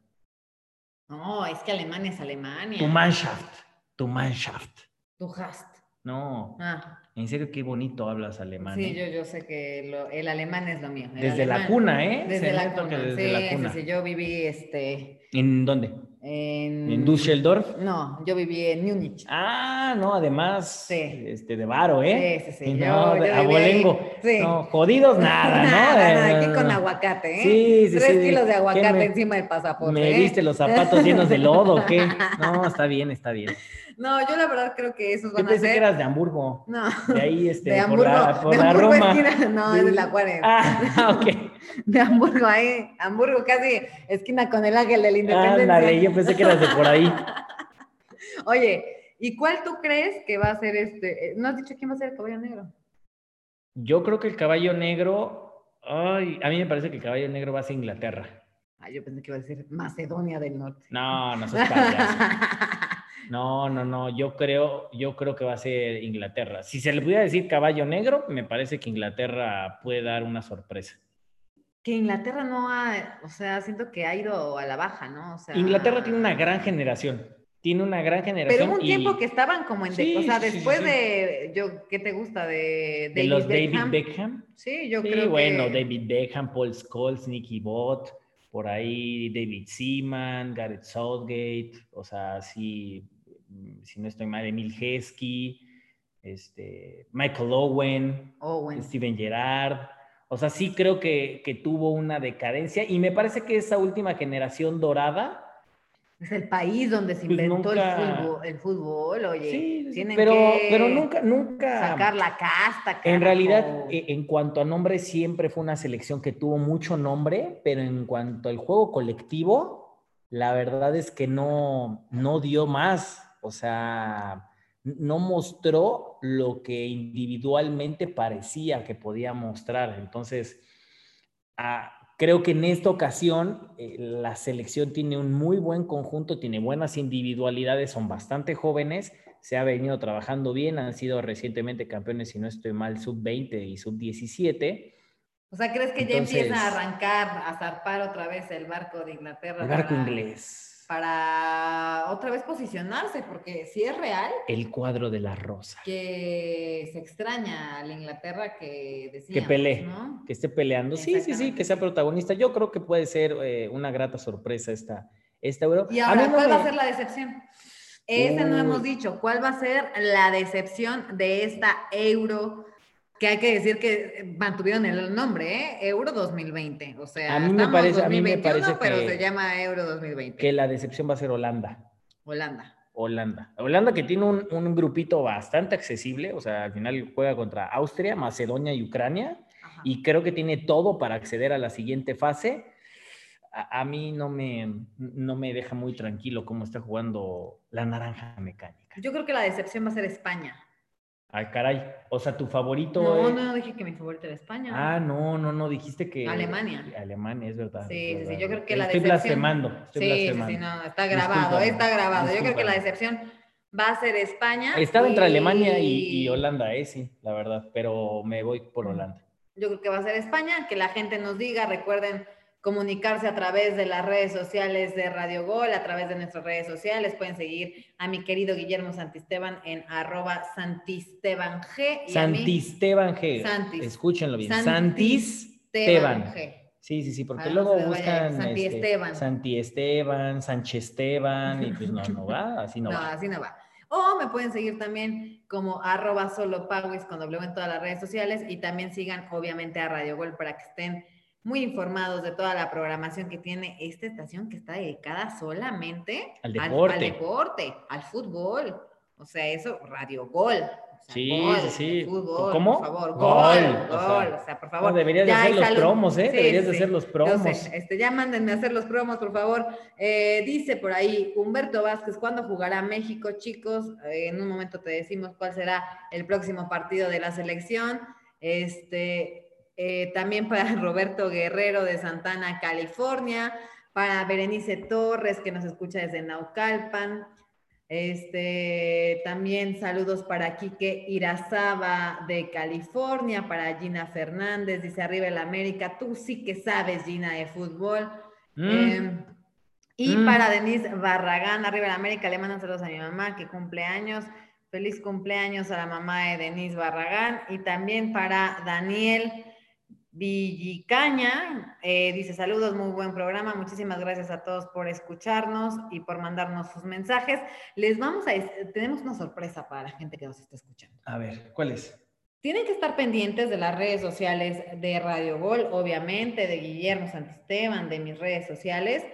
No, es que Alemania es Alemania. Tu Mannschaft, tu Mannschaft. Tu hast. No, Ah, en serio, qué bonito hablas alemán. sí, ¿eh? yo, yo sé que lo- el alemán es lo mío. el Desde la cuna, ¿eh? Desde la cuna. desde sí, la sí, cuna. sí, yo viví este, ¿En dónde? en... ¿En Düsseldorf? No, yo viví en Múnich. Ah, no, además, Sí. este, de varo, ¿eh? Sí, sí, sí, yo- No, yo de viví abolengo. Sí. No, jodidos nada, ¿no? [LAUGHS] Nada, nada, Eh, aquí no, con no. aguacate, ¿eh? Sí, sí, Tres sí. kilos de ¿Qué aguacate me- encima del pasaporte. ¿Me ¿eh? viste los zapatos llenos de lodo o qué? [LAUGHS] No, está bien, está bien. No, yo la verdad creo que esos Yo van a pensé ser... que eras de Hamburgo. No, De ahí, este, de por Hamburgo, la, por de la Hamburgo Roma. esquina, no, es de la Juárez. Ah, ok. [LAUGHS] De Hamburgo, ahí, Hamburgo casi esquina con el ángel de la independencia. Ándale, yo pensé que eras de por ahí. [LAUGHS] Oye, ¿y cuál tú crees que va a ser este? eh, ¿No has dicho quién va a ser el caballo negro? Yo creo que el caballo negro. Ay, a mí me parece que el caballo negro va a ser Inglaterra. Ah, yo pensé que iba a decir Macedonia del Norte. No, no seas [LAUGHS] payaso. No, no, no. Yo creo, yo creo que va a ser Inglaterra. Si se le pudiera decir caballo negro, me parece que Inglaterra puede dar una sorpresa. que Inglaterra no ha, o sea, siento que ha ido a la baja, ¿no? O sea, Inglaterra tiene una gran generación. Tiene una gran generación. Pero hubo un y tiempo que estaban como en, de- o sea, sí, después sí. de, yo, ¿qué te gusta? De, de los David David Beckham. Sí, yo sí, creo bueno, que... David Beckham, Paul Scholes, Nicky Bott, por ahí David Seaman, Gareth Southgate, o sea, sí, si no estoy mal, Emil Heskey, este, Michael Owen, bueno. Steven Gerrard. O sea, sí creo que, que tuvo una decadencia y me parece que esa última generación dorada, Es el país donde se Pues inventó nunca- el, fútbol, el fútbol, oye. sí, tienen pero, que pero nunca, nunca... sacar la casta, En realidad, e- en cuanto a nombre, siempre fue una selección que tuvo mucho nombre, pero en cuanto al juego colectivo, la verdad es que no, no dio más. O sea, no mostró lo que individualmente parecía que podía mostrar. Entonces, ah, creo que en esta ocasión eh, la selección tiene un muy buen conjunto, tiene buenas individualidades, son bastante jóvenes, se ha venido trabajando bien, han sido recientemente campeones, si no estoy mal, sub-20 y sub-17. O sea, ¿crees que Entonces- ya empieza a arrancar, a zarpar otra vez el barco de Inglaterra? El barco para- inglés, Para otra vez posicionarse, porque si es real el cuadro de la rosa, que se extraña a la Inglaterra que decíamos, que pelee, ¿no? que esté peleando. Sí, sí, sí, que sea protagonista. Yo creo que puede ser eh, una grata sorpresa esta, esta Euro. Y ahora, no ¿cuál va a ser la decepción? Esa no hemos dicho. ¿Cuál va a ser la decepción de esta Euro? Que hay que decir que mantuvieron el nombre, ¿eh? Euro 2020. O sea, A mí me parece- a mí me 2021, parece pero que- se llama Euro 2020. que la decepción va a ser Holanda. Holanda. Holanda. Holanda que tiene un, un grupito bastante accesible, o sea, al final juega contra Austria, Macedonia y Ucrania, Ajá. y creo que tiene todo para acceder a la siguiente fase. A, a mí no me, no me deja muy tranquilo cómo está jugando la naranja mecánica. Yo creo que la decepción va a ser España. Ay, caray. O sea, tu favorito. No, es- no, dije que mi favorita era España. Ah, no, no, no, dijiste que. Alemania. Alemania, es verdad. Sí, es sí, sí, yo creo que la Estoy decepción- blasfemando. Estoy sí, sí, blasfemando. sí, no, está grabado, está grabado. Yo creo que la decepción va a ser España. Estaba entre Alemania y, y Holanda, eh, sí, la verdad, pero me voy por Holanda. Yo creo que va a ser España, que la gente nos diga, recuerden comunicarse a través de las redes sociales de Radio Gol, a través de nuestras redes sociales. Pueden seguir a mi querido Guillermo Santisteban en arroba Santisteban G. y Santisteban G. Santis. Escúchenlo bien. Santisteban. G. Sí, sí, sí, porque luego buscan Santi este, Esteban. Santi Esteban, Sánchez Esteban, y pues no, no va, así no, [LAUGHS] No, va. así no va. O me pueden seguir también como arroba solopawis con W en todas las redes sociales y también sigan obviamente a Radio Gol para que estén muy informados de toda la programación que tiene esta estación que está dedicada solamente Al deporte. al, deporte, al fútbol. O sea, eso, Radio Gol. O sea, Sí, gol, sí, sí. Fútbol, ¿Cómo? Por favor, Gol, gol, o sea, O sea, por favor. No, deberías de hacer los salud. promos, ¿eh? Sí, deberías de hacer los promos. este, ya mándenme a hacer los promos, por favor. Eh, dice por ahí Humberto Vázquez, ¿cuándo jugará México, chicos? Eh, en un momento te decimos cuál será el próximo partido de la selección. Este, eh, también para [LAUGHS] Roberto Guerrero de Santana, California. Para Berenice Torres, que nos escucha desde Naucalpan. Este, también saludos para Quique Irazaba de California, para Gina Fernández, dice arriba el América, tú sí que sabes, Gina, de fútbol. Mm, Eh, y Mm. para Denise Barragán, arriba el América, le mandan saludos a mi mamá que cumple años. Feliz cumpleaños a la mamá de Denise Barragán. Y también para Daniel Villicaña, eh, dice saludos, muy buen programa. Muchísimas gracias a todos por escucharnos y por mandarnos sus mensajes. Les vamos a, tenemos una sorpresa para la gente que nos está escuchando. A ver, ¿cuál es? Tienen que estar pendientes de las redes sociales de Radio Gol, obviamente, de Guillermo Santisteban, de mis redes sociales,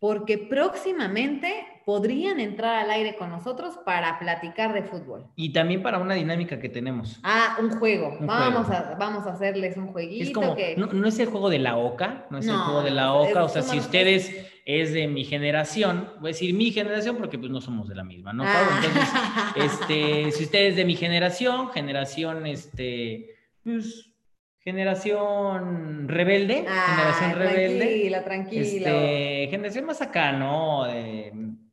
porque próximamente podrían entrar al aire con nosotros para platicar de fútbol. Y también para una dinámica que tenemos. Ah, un juego. Un vamos, juego. A, vamos a hacerles un jueguito. Es como, que... no, no es el juego de la OCA, no es el juego de la es- OCA, o sea, si ustedes es de mi generación, voy a decir mi generación porque pues no somos de la misma, ¿no? Pablo? Entonces, Ah. [LAUGHS] este, si ustedes de mi generación, generación, este, pues, generación rebelde, Ah, generación rebelde, Tranquilo, tranquilo. este, generación más acá, ¿no?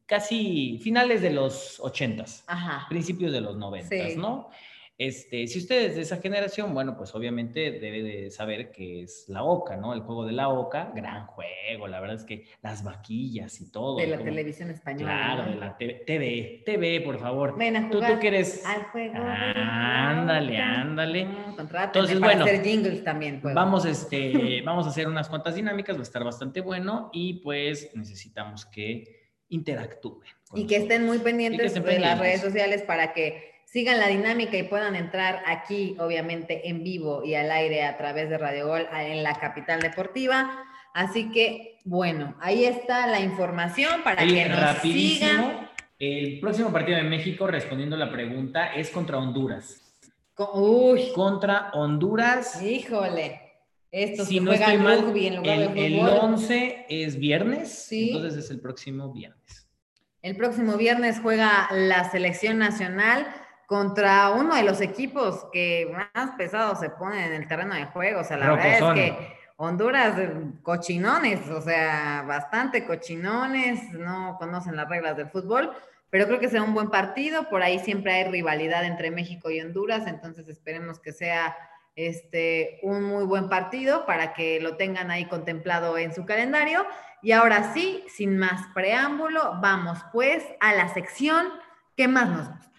Casi finales de los ochentas Ajá. principios de los noventas, Sí. ¿no? Este, si usted es de esa generación, bueno, pues obviamente debe de saber que es la OCA, ¿no? El juego de la OCA, gran juego, la verdad es que las vaquillas y todo. De la como- televisión española. Claro, ¿no? de la TV, TV, TV, por favor. Ven a Tú, jugar tú que eres... al juego. Ándale, ándale. Contrátenme Entonces, para bueno, hacer jingles también. puedo. Vamos, este, [LAUGHS] vamos a hacer unas cuantas dinámicas, va a estar bastante bueno y pues necesitamos que interactúen. Y que estén muy pendientes estén de las redes sociales para que sigan la dinámica y puedan entrar aquí, obviamente, en vivo y al aire a través de Radio Gol en la capital deportiva. Así que, bueno, ahí está la información para que nos sigan. el próximo partido de México, respondiendo a la pregunta, es contra Honduras. Con- Uy, Contra Honduras, híjole. Estos si no estoy mal, rugby en lugar el, de el fútbol. 11 es viernes, Sí. entonces es el próximo viernes. El próximo viernes juega la selección nacional contra uno de los equipos que más pesados se ponen en el terreno de juego. O sea, la verdad Rocosón. es que Honduras, eh, cochinones, o sea, bastante cochinones, no conocen las reglas del fútbol, pero creo que será un buen partido. Por ahí siempre hay rivalidad entre México y Honduras, entonces esperemos que sea este, un muy buen partido para que lo tengan ahí contemplado en su calendario. Y ahora sí, sin más preámbulo, vamos pues a la sección que más nos gusta.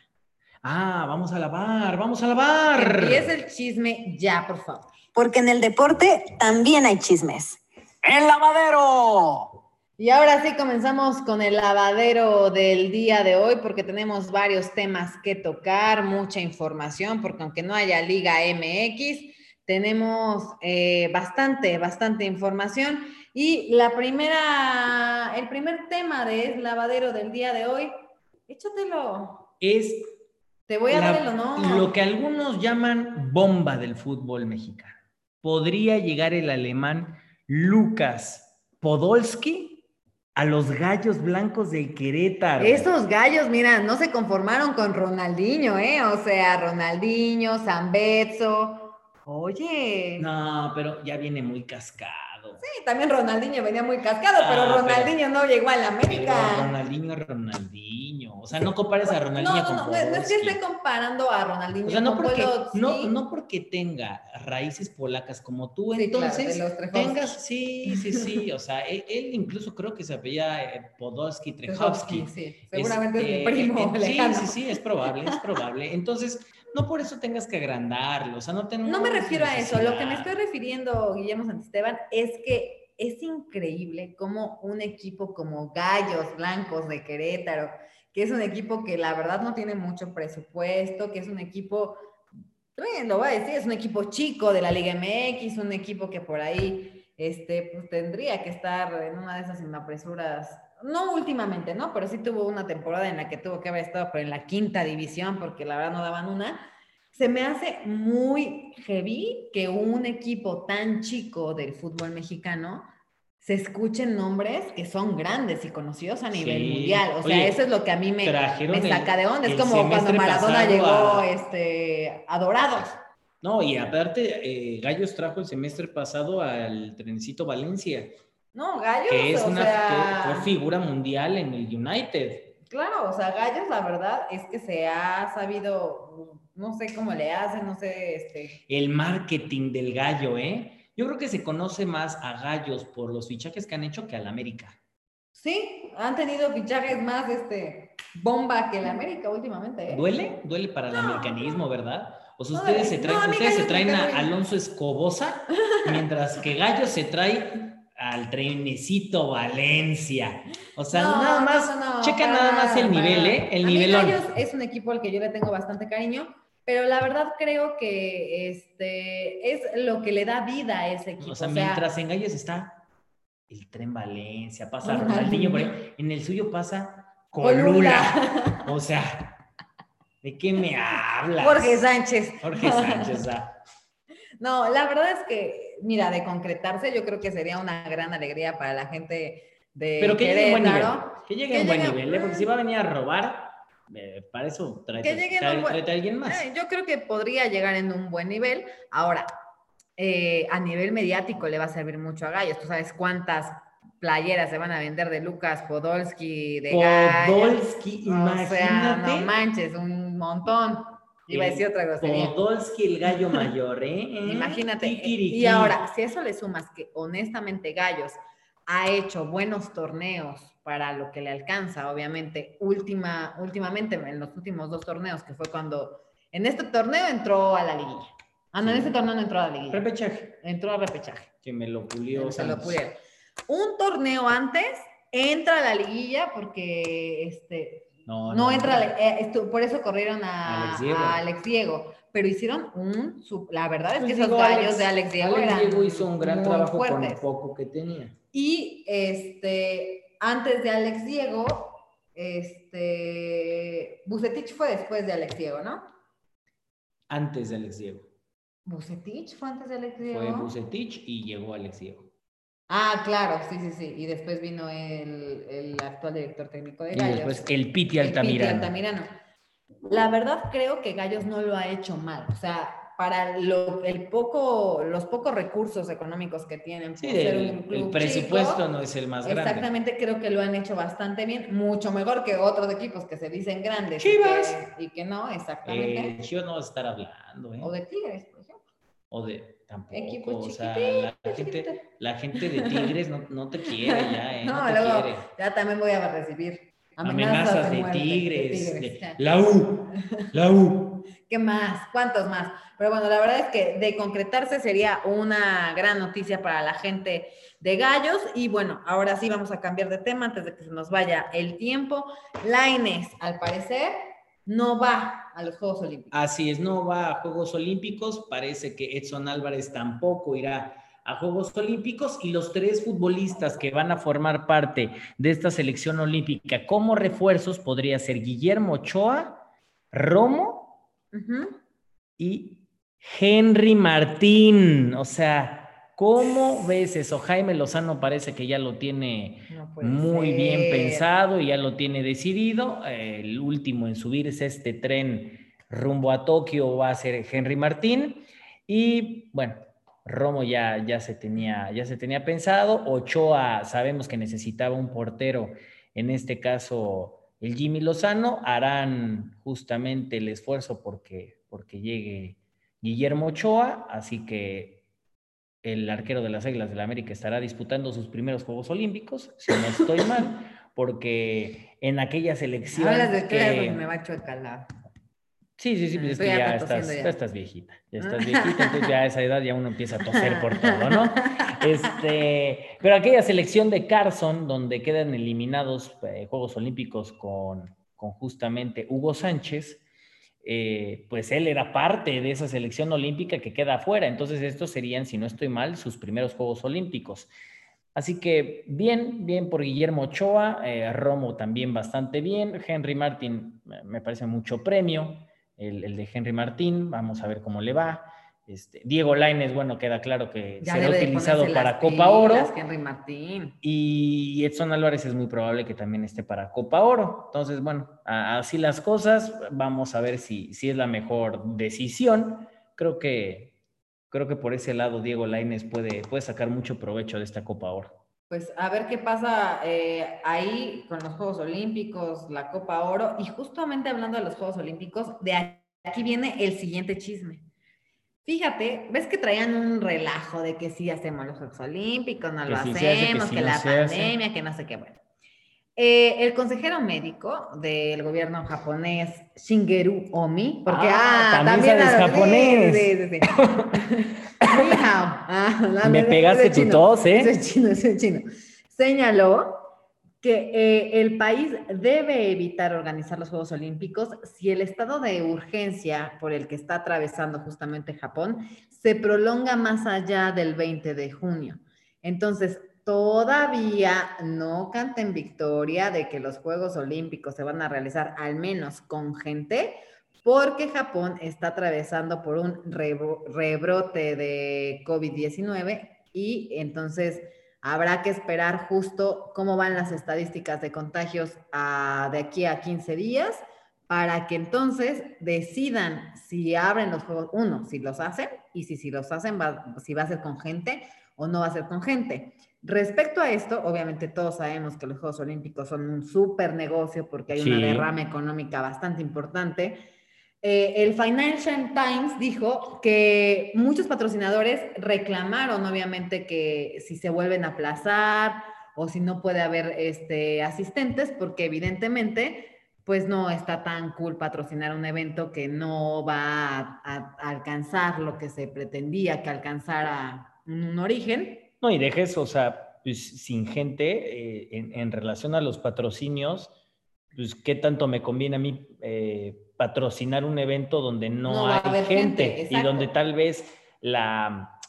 Ah, vamos a lavar, vamos a lavar. Empieza el chisme ya, por favor. Porque en el deporte también hay chismes. ¡El lavadero! Y ahora sí comenzamos con el lavadero del día de hoy porque tenemos varios temas que tocar, mucha información, porque aunque no haya Liga MX, tenemos eh, bastante, bastante información. Y la primera, el primer tema de lavadero del día de hoy, échatelo. Es Te voy a la- dar el honor. lo que algunos llaman bomba del fútbol mexicano. Podría llegar el alemán Lucas Podolski a los Gallos Blancos del Querétaro. Estos gallos, mira, no se conformaron con Ronaldinho, ¿eh? O sea, Ronaldinho, Zambetso. Oye. No, pero ya viene muy cascado. Sí, también Ronaldinho venía muy cascado, Ah, pero pero- Ronaldinho no llegó a la Pero América. Ronaldinho, Ronaldinho. O sea, no compares a Ronaldinho no, con no, no, no es que esté comparando a Ronaldinho O sea, no con porque, Podolski. no, no porque tenga raíces polacas como tú, Sí, claro, entonces de los Trejowski. tengas, sí, sí, sí, o sea, él, él incluso creo que se apellía eh, Podolski Trejowski. sí. Seguramente es, Este, mi primo eh, lejano. Sí, sí, sí, es probable, es probable. Entonces, no por eso tengas que agrandarlo, o sea, no tenemos No me refiero a eso. Lo que me estoy refiriendo, Guillermo Santisteban, es que es increíble cómo un equipo como Gallos Blancos de Querétaro, que es un equipo que la verdad no tiene mucho presupuesto, que es un equipo, bien, lo voy a decir, es un equipo chico de la Liga MX, un equipo que por ahí este, pues, tendría que estar en una de esas apresuras. No últimamente, ¿no? Pero sí tuvo una temporada en la que tuvo que haber estado pero en la quinta división, porque la verdad no daban una se me hace muy heavy que un equipo tan chico del fútbol mexicano se escuchen nombres que son grandes y conocidos a nivel Sí. mundial. O sea, Oye, eso es lo que a mí me, me saca el- de onda. Es como cuando Maradona llegó a- este, a Dorados. No, y aparte, eh, Gallos trajo el semestre pasado al Trencito Valencia, No, Gallos, que es o una sea, que fue figura mundial en el United. claro, o sea, Gallos, la verdad es que se ha sabido, no sé cómo le hacen, no sé, este, El marketing del gallo, ¿eh? Yo creo que se conoce más a Gallos por los fichajes que han hecho que al América. sí, han tenido fichajes más, este, bomba que el América últimamente, ¿eh? ¿Duele? ¿Duele para el No. americanismo, verdad? O sea, No, ustedes se traen, ustedes se traen a. Alonso Escobosa, mientras que Gallos se trae al trenecito Valencia. O sea, No, nada más, no, no, checa nada más el nivel. ¿eh? El. Gallos es un equipo al que yo le tengo bastante cariño, pero la verdad creo que este es lo que le da vida a ese equipo. O sea, mientras en Gallos está el tren Valencia, pasa Ronaldinho. Por ahí, en el suyo pasa Colula. O sea, ¿de qué me hablas? Jorge Sánchez. Jorge Sánchez, ah. No, la verdad es que, mira, de concretarse, yo creo que sería una gran alegría para la gente de Pero que llegue en buen nivel. Que llegue Que en buen nivel, ¿eh? Porque si va a venir a robar, eh, para eso tráete, Que llegue a alguien más. Eh, yo creo que podría llegar en un buen nivel. Ahora, eh, a nivel mediático le va a servir mucho a Gallos. Tú sabes cuántas playeras se van a vender de Lucas Podolski, de Gallos. Podolski, O sea, imagínate. no manches, un montón. Iba a decir otra grosería. Podolski, el gallo mayor, ¿eh? [LAUGHS] Imagínate. Kikiriki. Y ahora, si eso le sumas que honestamente Gallos ha hecho buenos torneos para lo que le alcanza, obviamente, última, últimamente, en los últimos dos torneos, que fue cuando en este torneo entró a la liguilla. Ah, no, en Sí. este torneo no entró a la liguilla. Repechaje, Entró a repechaje. que me lo pulió Se lo Santos. pudieron. Un torneo antes entra a la liguilla porque este, No, no entra, a la- eh, estu- por eso corrieron a Alex Diego. a Alex Diego, pero hicieron un, su- la verdad es que Pues esos gallos Alex- de Alex Diego Alex eran Diego hizo un gran trabajo con fuertes. lo poco que tenía. Y este, antes de Alex Diego, este, Bucetich fue después de Alex Diego, ¿no? Antes de Alex Diego. Bucetich fue antes de Alex Diego. Fue Bucetich y llegó Alex Diego. Ah, claro, sí, sí, sí. Y después vino el, el actual director técnico de Y Gallos. después el Piti el Piti Altamirano. Altamirano. La verdad creo que Gallos no lo ha hecho mal. O sea, para lo, el poco, los pocos recursos económicos que tienen Sí, el, presupuesto chico, no es el más grande. Exactamente, creo que lo han hecho bastante bien, mucho mejor que otros equipos que se dicen grandes y Chivas. que, y que no, exactamente. Eh, Chivas no estar hablando, ¿eh? o de Tigres, por ejemplo. O de tampoco. Equipos o sea, la gente, la gente de Tigres no, no te quiere ya, ¿eh? [LAUGHS] No, No, te luego quiere. ya también voy a recibir Amenazas de muerte tigres. de de- Ya. La U. La U. ¿Qué más? ¿Cuántos más? Pero bueno, la verdad es que de concretarse sería una gran noticia para la gente de Gallos. Y bueno, ahora sí vamos a cambiar de tema antes de que se nos vaya el tiempo. Laines, al parecer, no va a los Juegos Olímpicos. Así es, no va a Juegos Olímpicos. Parece que Edson Álvarez tampoco irá a Juegos Olímpicos y los tres futbolistas que van a formar parte de esta selección olímpica como refuerzos podría ser Guillermo Ochoa, Romo Y Henry Martín. O sea, ¿cómo ves eso? Jaime Lozano parece que ya lo tiene No muy bien pensado y ya lo tiene decidido. El último en subirse este tren rumbo a Tokio va a ser Henry Martín. Y bueno, Romo ya, ya, se tenía, ya se tenía pensado. Ochoa, sabemos que necesitaba un portero, en este caso el Jimmy Lozano, harán justamente el esfuerzo porque, porque llegue Guillermo Ochoa, así que el arquero de las Águilas del la América estará disputando sus primeros Juegos Olímpicos, si no estoy mal, porque en aquella selección... Hablas de que- me va a chocar Sí, sí, sí, pues es que ya estás, ya. ya estás viejita, ya estás viejita, entonces ya a esa edad ya uno empieza a toser por todo, ¿no? [LAUGHS] Este, pero aquella selección de Carson, donde quedan eliminados eh, Juegos Olímpicos con, con justamente Hugo Sánchez, eh, pues él era parte de esa selección olímpica que queda afuera, entonces estos serían, si no estoy mal, sus primeros Juegos Olímpicos. Así que bien, bien por Guillermo Ochoa, eh, Romo también bastante bien, Henry Martin me parece mucho premio, el, el de Henry Martín, vamos a ver cómo le va. Este, Diego Lainez, bueno, queda claro que Ya será utilizado para Copa Oro Henry Martín. y Edson Álvarez es muy probable que también esté para Copa Oro. Entonces, bueno, así las cosas, vamos a ver si, si es la mejor decisión. Creo que, creo que por ese lado Diego Lainez puede, puede sacar mucho provecho de esta Copa Oro. Pues a ver qué pasa eh, ahí con los Juegos Olímpicos, la Copa Oro. Y justamente hablando de los Juegos Olímpicos, de aquí viene el siguiente chisme. Fíjate, ves que traían un relajo de que sí hacemos los Juegos Olímpicos, no Que lo sí se hace, que hacemos, sí que, no la pandemia, que no sé qué. Bueno, Eh, el consejero médico del gobierno japonés, Shigeru Omi, porque Ah, ah, también sabes habla- japonés. Sí. [LAUGHS] Ah, Me pegaste tu tos, ¿eh? Es chino, es chino. Señaló que eh, el país debe evitar organizar los Juegos Olímpicos si el estado de urgencia por el que está atravesando justamente Japón se prolonga más allá del 20 de junio. Entonces, todavía no canten victoria de que los Juegos Olímpicos se van a realizar al menos con gente, porque Japón está atravesando por un rebro- rebrote de COVID-19 y entonces habrá que esperar justo cómo van las estadísticas de contagios a- de aquí a 15 días para que entonces decidan si abren los juegos, uno, si los hacen y si, si los hacen, va- si va a ser con gente o no va a ser con gente. Respecto a esto, obviamente todos sabemos que los Juegos Olímpicos son un súper negocio porque hay una Sí. derrama económica bastante importante. Eh, el Financial Times dijo que muchos patrocinadores reclamaron, obviamente, que si se vuelven a aplazar o si no puede haber este, asistentes, porque evidentemente, pues no está tan cool patrocinar un evento que no va a, alcanzar lo que se pretendía que alcanzara un, origen. No, y dejes, o sea, pues, sin gente, eh, en relación a los patrocinios, pues qué tanto me conviene a mí eh, patrocinar un evento donde no, hay gente, gente, y donde tal vez la,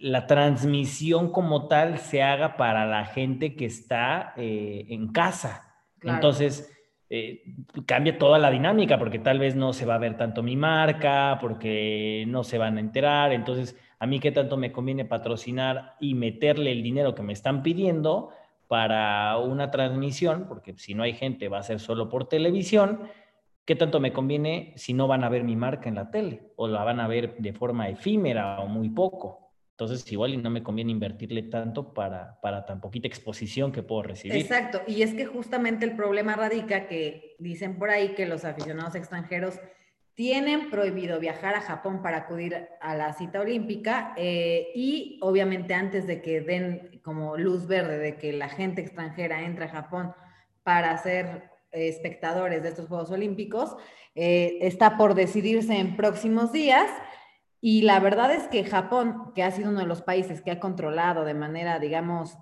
la transmisión como tal se haga para la gente que está eh, en casa. Claro. Entonces, eh, cambia toda la dinámica porque tal vez no se va a ver tanto mi marca, porque no se van a enterar. Entonces, a mí qué tanto me conviene patrocinar y meterle el dinero que me están pidiendo para una transmisión, porque si no hay gente va a ser solo por televisión. ¿Qué tanto me conviene si no van a ver mi marca en la tele o la van a ver de forma efímera o muy poco? Entonces, igual y no me conviene invertirle tanto para, para tan poquita exposición que puedo recibir. Exacto, y es que justamente el problema radica que dicen por ahí que los aficionados extranjeros tienen prohibido viajar a Japón para acudir a la cita olímpica eh, y obviamente antes de que den como luz verde de que la gente extranjera entre a Japón para ser eh, espectadores de estos Juegos Olímpicos, eh, está por decidirse en próximos días. Y la verdad es que Japón, que ha sido uno de los países que ha controlado de manera, digamos,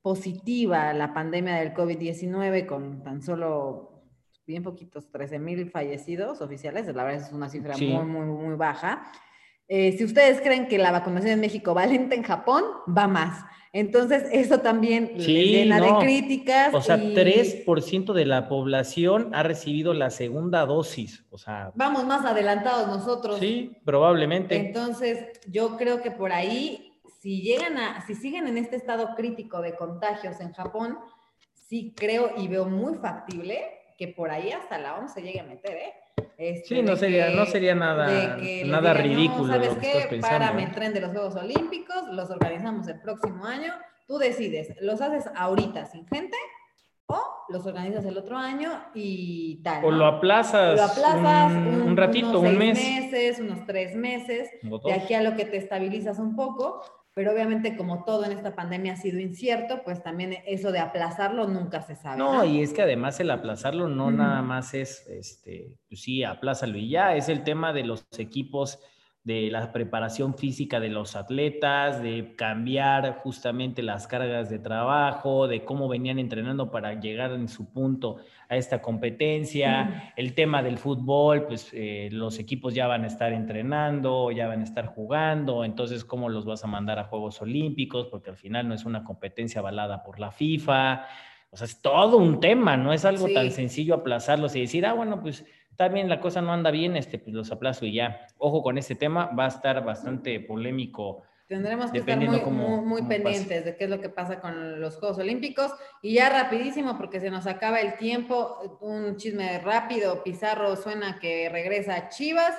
positiva la pandemia del COVID-19 con tan solo bien poquitos, 13 mil fallecidos oficiales, la verdad es una cifra Sí. muy, muy, muy baja. Eh, si ustedes creen que la vacunación en México va lenta en Japón, va más. Entonces, eso también Sí, les llena no. de críticas. O sea, y 3% de la población ha recibido la segunda dosis. O sea, Vamos más adelantados nosotros. sí, probablemente. Entonces, yo creo que por ahí, si llegan a, si siguen en este estado crítico de contagios en Japón, sí creo y veo muy factible que por ahí hasta la OMS se llegue a meter, ¿eh? Este, Sí, no sería- no sería nada- que nada digan, ridículo ¿sabes lo que qué? estás pensando, Párame ¿eh? el tren de los Juegos Olímpicos, los organizamos el próximo año, tú decides, ¿los haces ahorita sin gente o los organizas el otro año y tal. O ¿no? lo aplazas, Lo aplazas un, un, un ratito, unos un seis mes. meses, unos tres meses, de aquí a lo que te estabilizas un poco, pero obviamente como todo en esta pandemia ha sido incierto, pues también eso de aplazarlo nunca se sabe. No, y es que además el aplazarlo no nada más es, este, pues sí, aplázalo y ya, es el tema de los equipos, de la preparación física de los atletas, de cambiar justamente las cargas de trabajo, de cómo venían entrenando para llegar en su punto a esta competencia, el tema del fútbol, pues eh, los equipos ya van a estar entrenando, ya van a estar jugando, entonces cómo los vas a mandar a Juegos Olímpicos, porque al final no es una competencia avalada por la FIFA. O sea, es todo un tema, no es algo tan sencillo aplazarlos y decir, ah, bueno, pues está bien, la cosa no anda bien, este, pues los aplazo y ya. Ojo con este tema, va a estar bastante polémico. Tendremos que estar muy, cómo- muy, muy cómo pase. pendientes de qué es lo que pasa con los Juegos Olímpicos. Y ya rapidísimo, porque se nos acaba el tiempo, un chisme rápido. Pizarro suena que regresa a Chivas.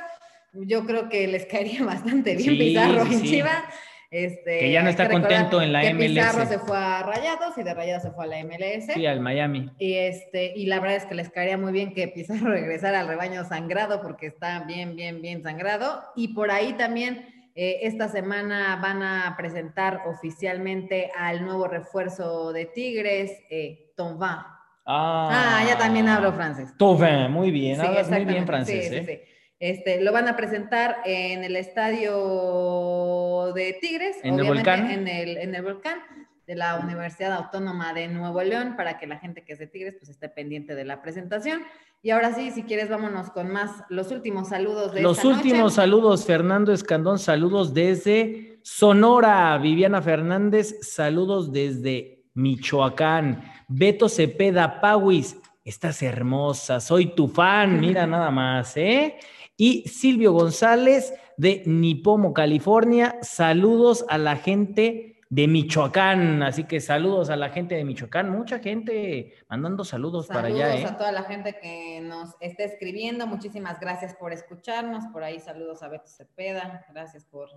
Yo creo que les [LAUGHS] caería bastante bien Sí, Pizarro sí, en sí. Chivas. Este, Que ya no está contento en la que Pizarro MLS. se fue a Rayados y de Rayados se fue a la MLS. Sí, al Miami. Y, este, y la verdad es que les caería muy bien que Pizarro [LAUGHS] regresara al rebaño sangrado porque está bien, bien, bien sangrado. Y por ahí también eh, esta semana van a presentar oficialmente al nuevo refuerzo de Tigres, eh, Tonva. Ah, Ah, ya también hablo francés. Tauvin, muy bien, Sí, hablas muy bien francés, sí, ¿eh? sí, sí. Este, lo van a presentar en el estadio de Tigres, ¿En el Volcán? En el, en el volcán de la Universidad Autónoma de Nuevo León, para que la gente que es de Tigres pues esté pendiente de la presentación. Y ahora sí, si quieres, vámonos con más los últimos saludos de Los esta últimos noche. saludos, Fernando Escandón, saludos desde Sonora. Viviana Fernández, saludos desde Michoacán. Beto Cepeda Pauis, estás hermosa, soy tu fan, mira [LAUGHS] nada más, ¿eh? Y Silvio González de Nipomo, California, saludos a la gente de Michoacán. Así que saludos a la gente de Michoacán, mucha gente mandando saludos, para Saludos allá, ¿eh? a toda la gente que nos está escribiendo. Muchísimas gracias por escucharnos. Por ahí saludos a Beto Cepeda. Gracias por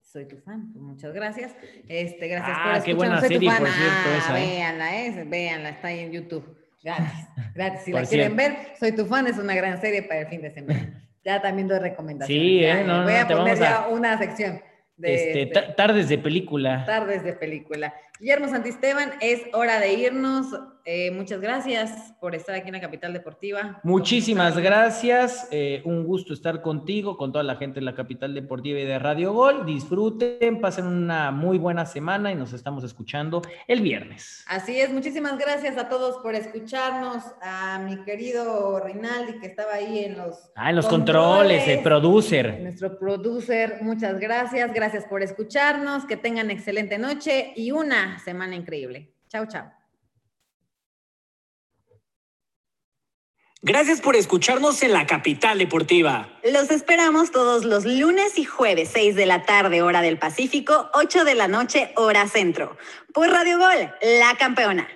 soy tu fan, pues muchas gracias. Este, gracias Ah, por qué buena escucharnos. Soy tu serie, fan. por cierto, Ah, esa, ¿eh? véanla, eh, véanla, está ahí en YouTube. Gratis, gratis. Si Por la quieren ver, Soy tu fan es una gran serie para el fin de semana. Ya también doy recomendaciones. Sí, Ya, eh, no, voy no, a poner a- ya una sección de Este, este, ta- tardes de película. tardes de película. Guillermo Santisteban, es hora de irnos. Eh, muchas gracias por estar aquí en la capital deportiva. Muchísimas gracias. eh, un gusto estar contigo, con toda la gente de la capital deportiva y de Radio Gol. Disfruten, pasen una muy buena semana y nos estamos escuchando el viernes. Así es, muchísimas gracias a todos por escucharnos, a mi querido Rinaldi que estaba ahí en los Ah, en los controles, el producer. nuestro producer, muchas gracias, gracias por escucharnos, que tengan excelente noche y una semana increíble. Chao, chao. Gracias por escucharnos en la capital deportiva. Los esperamos todos los lunes y jueves, 6 de la tarde, hora del Pacífico, 8 de la noche, hora centro. Por Radio Gol, la campeona.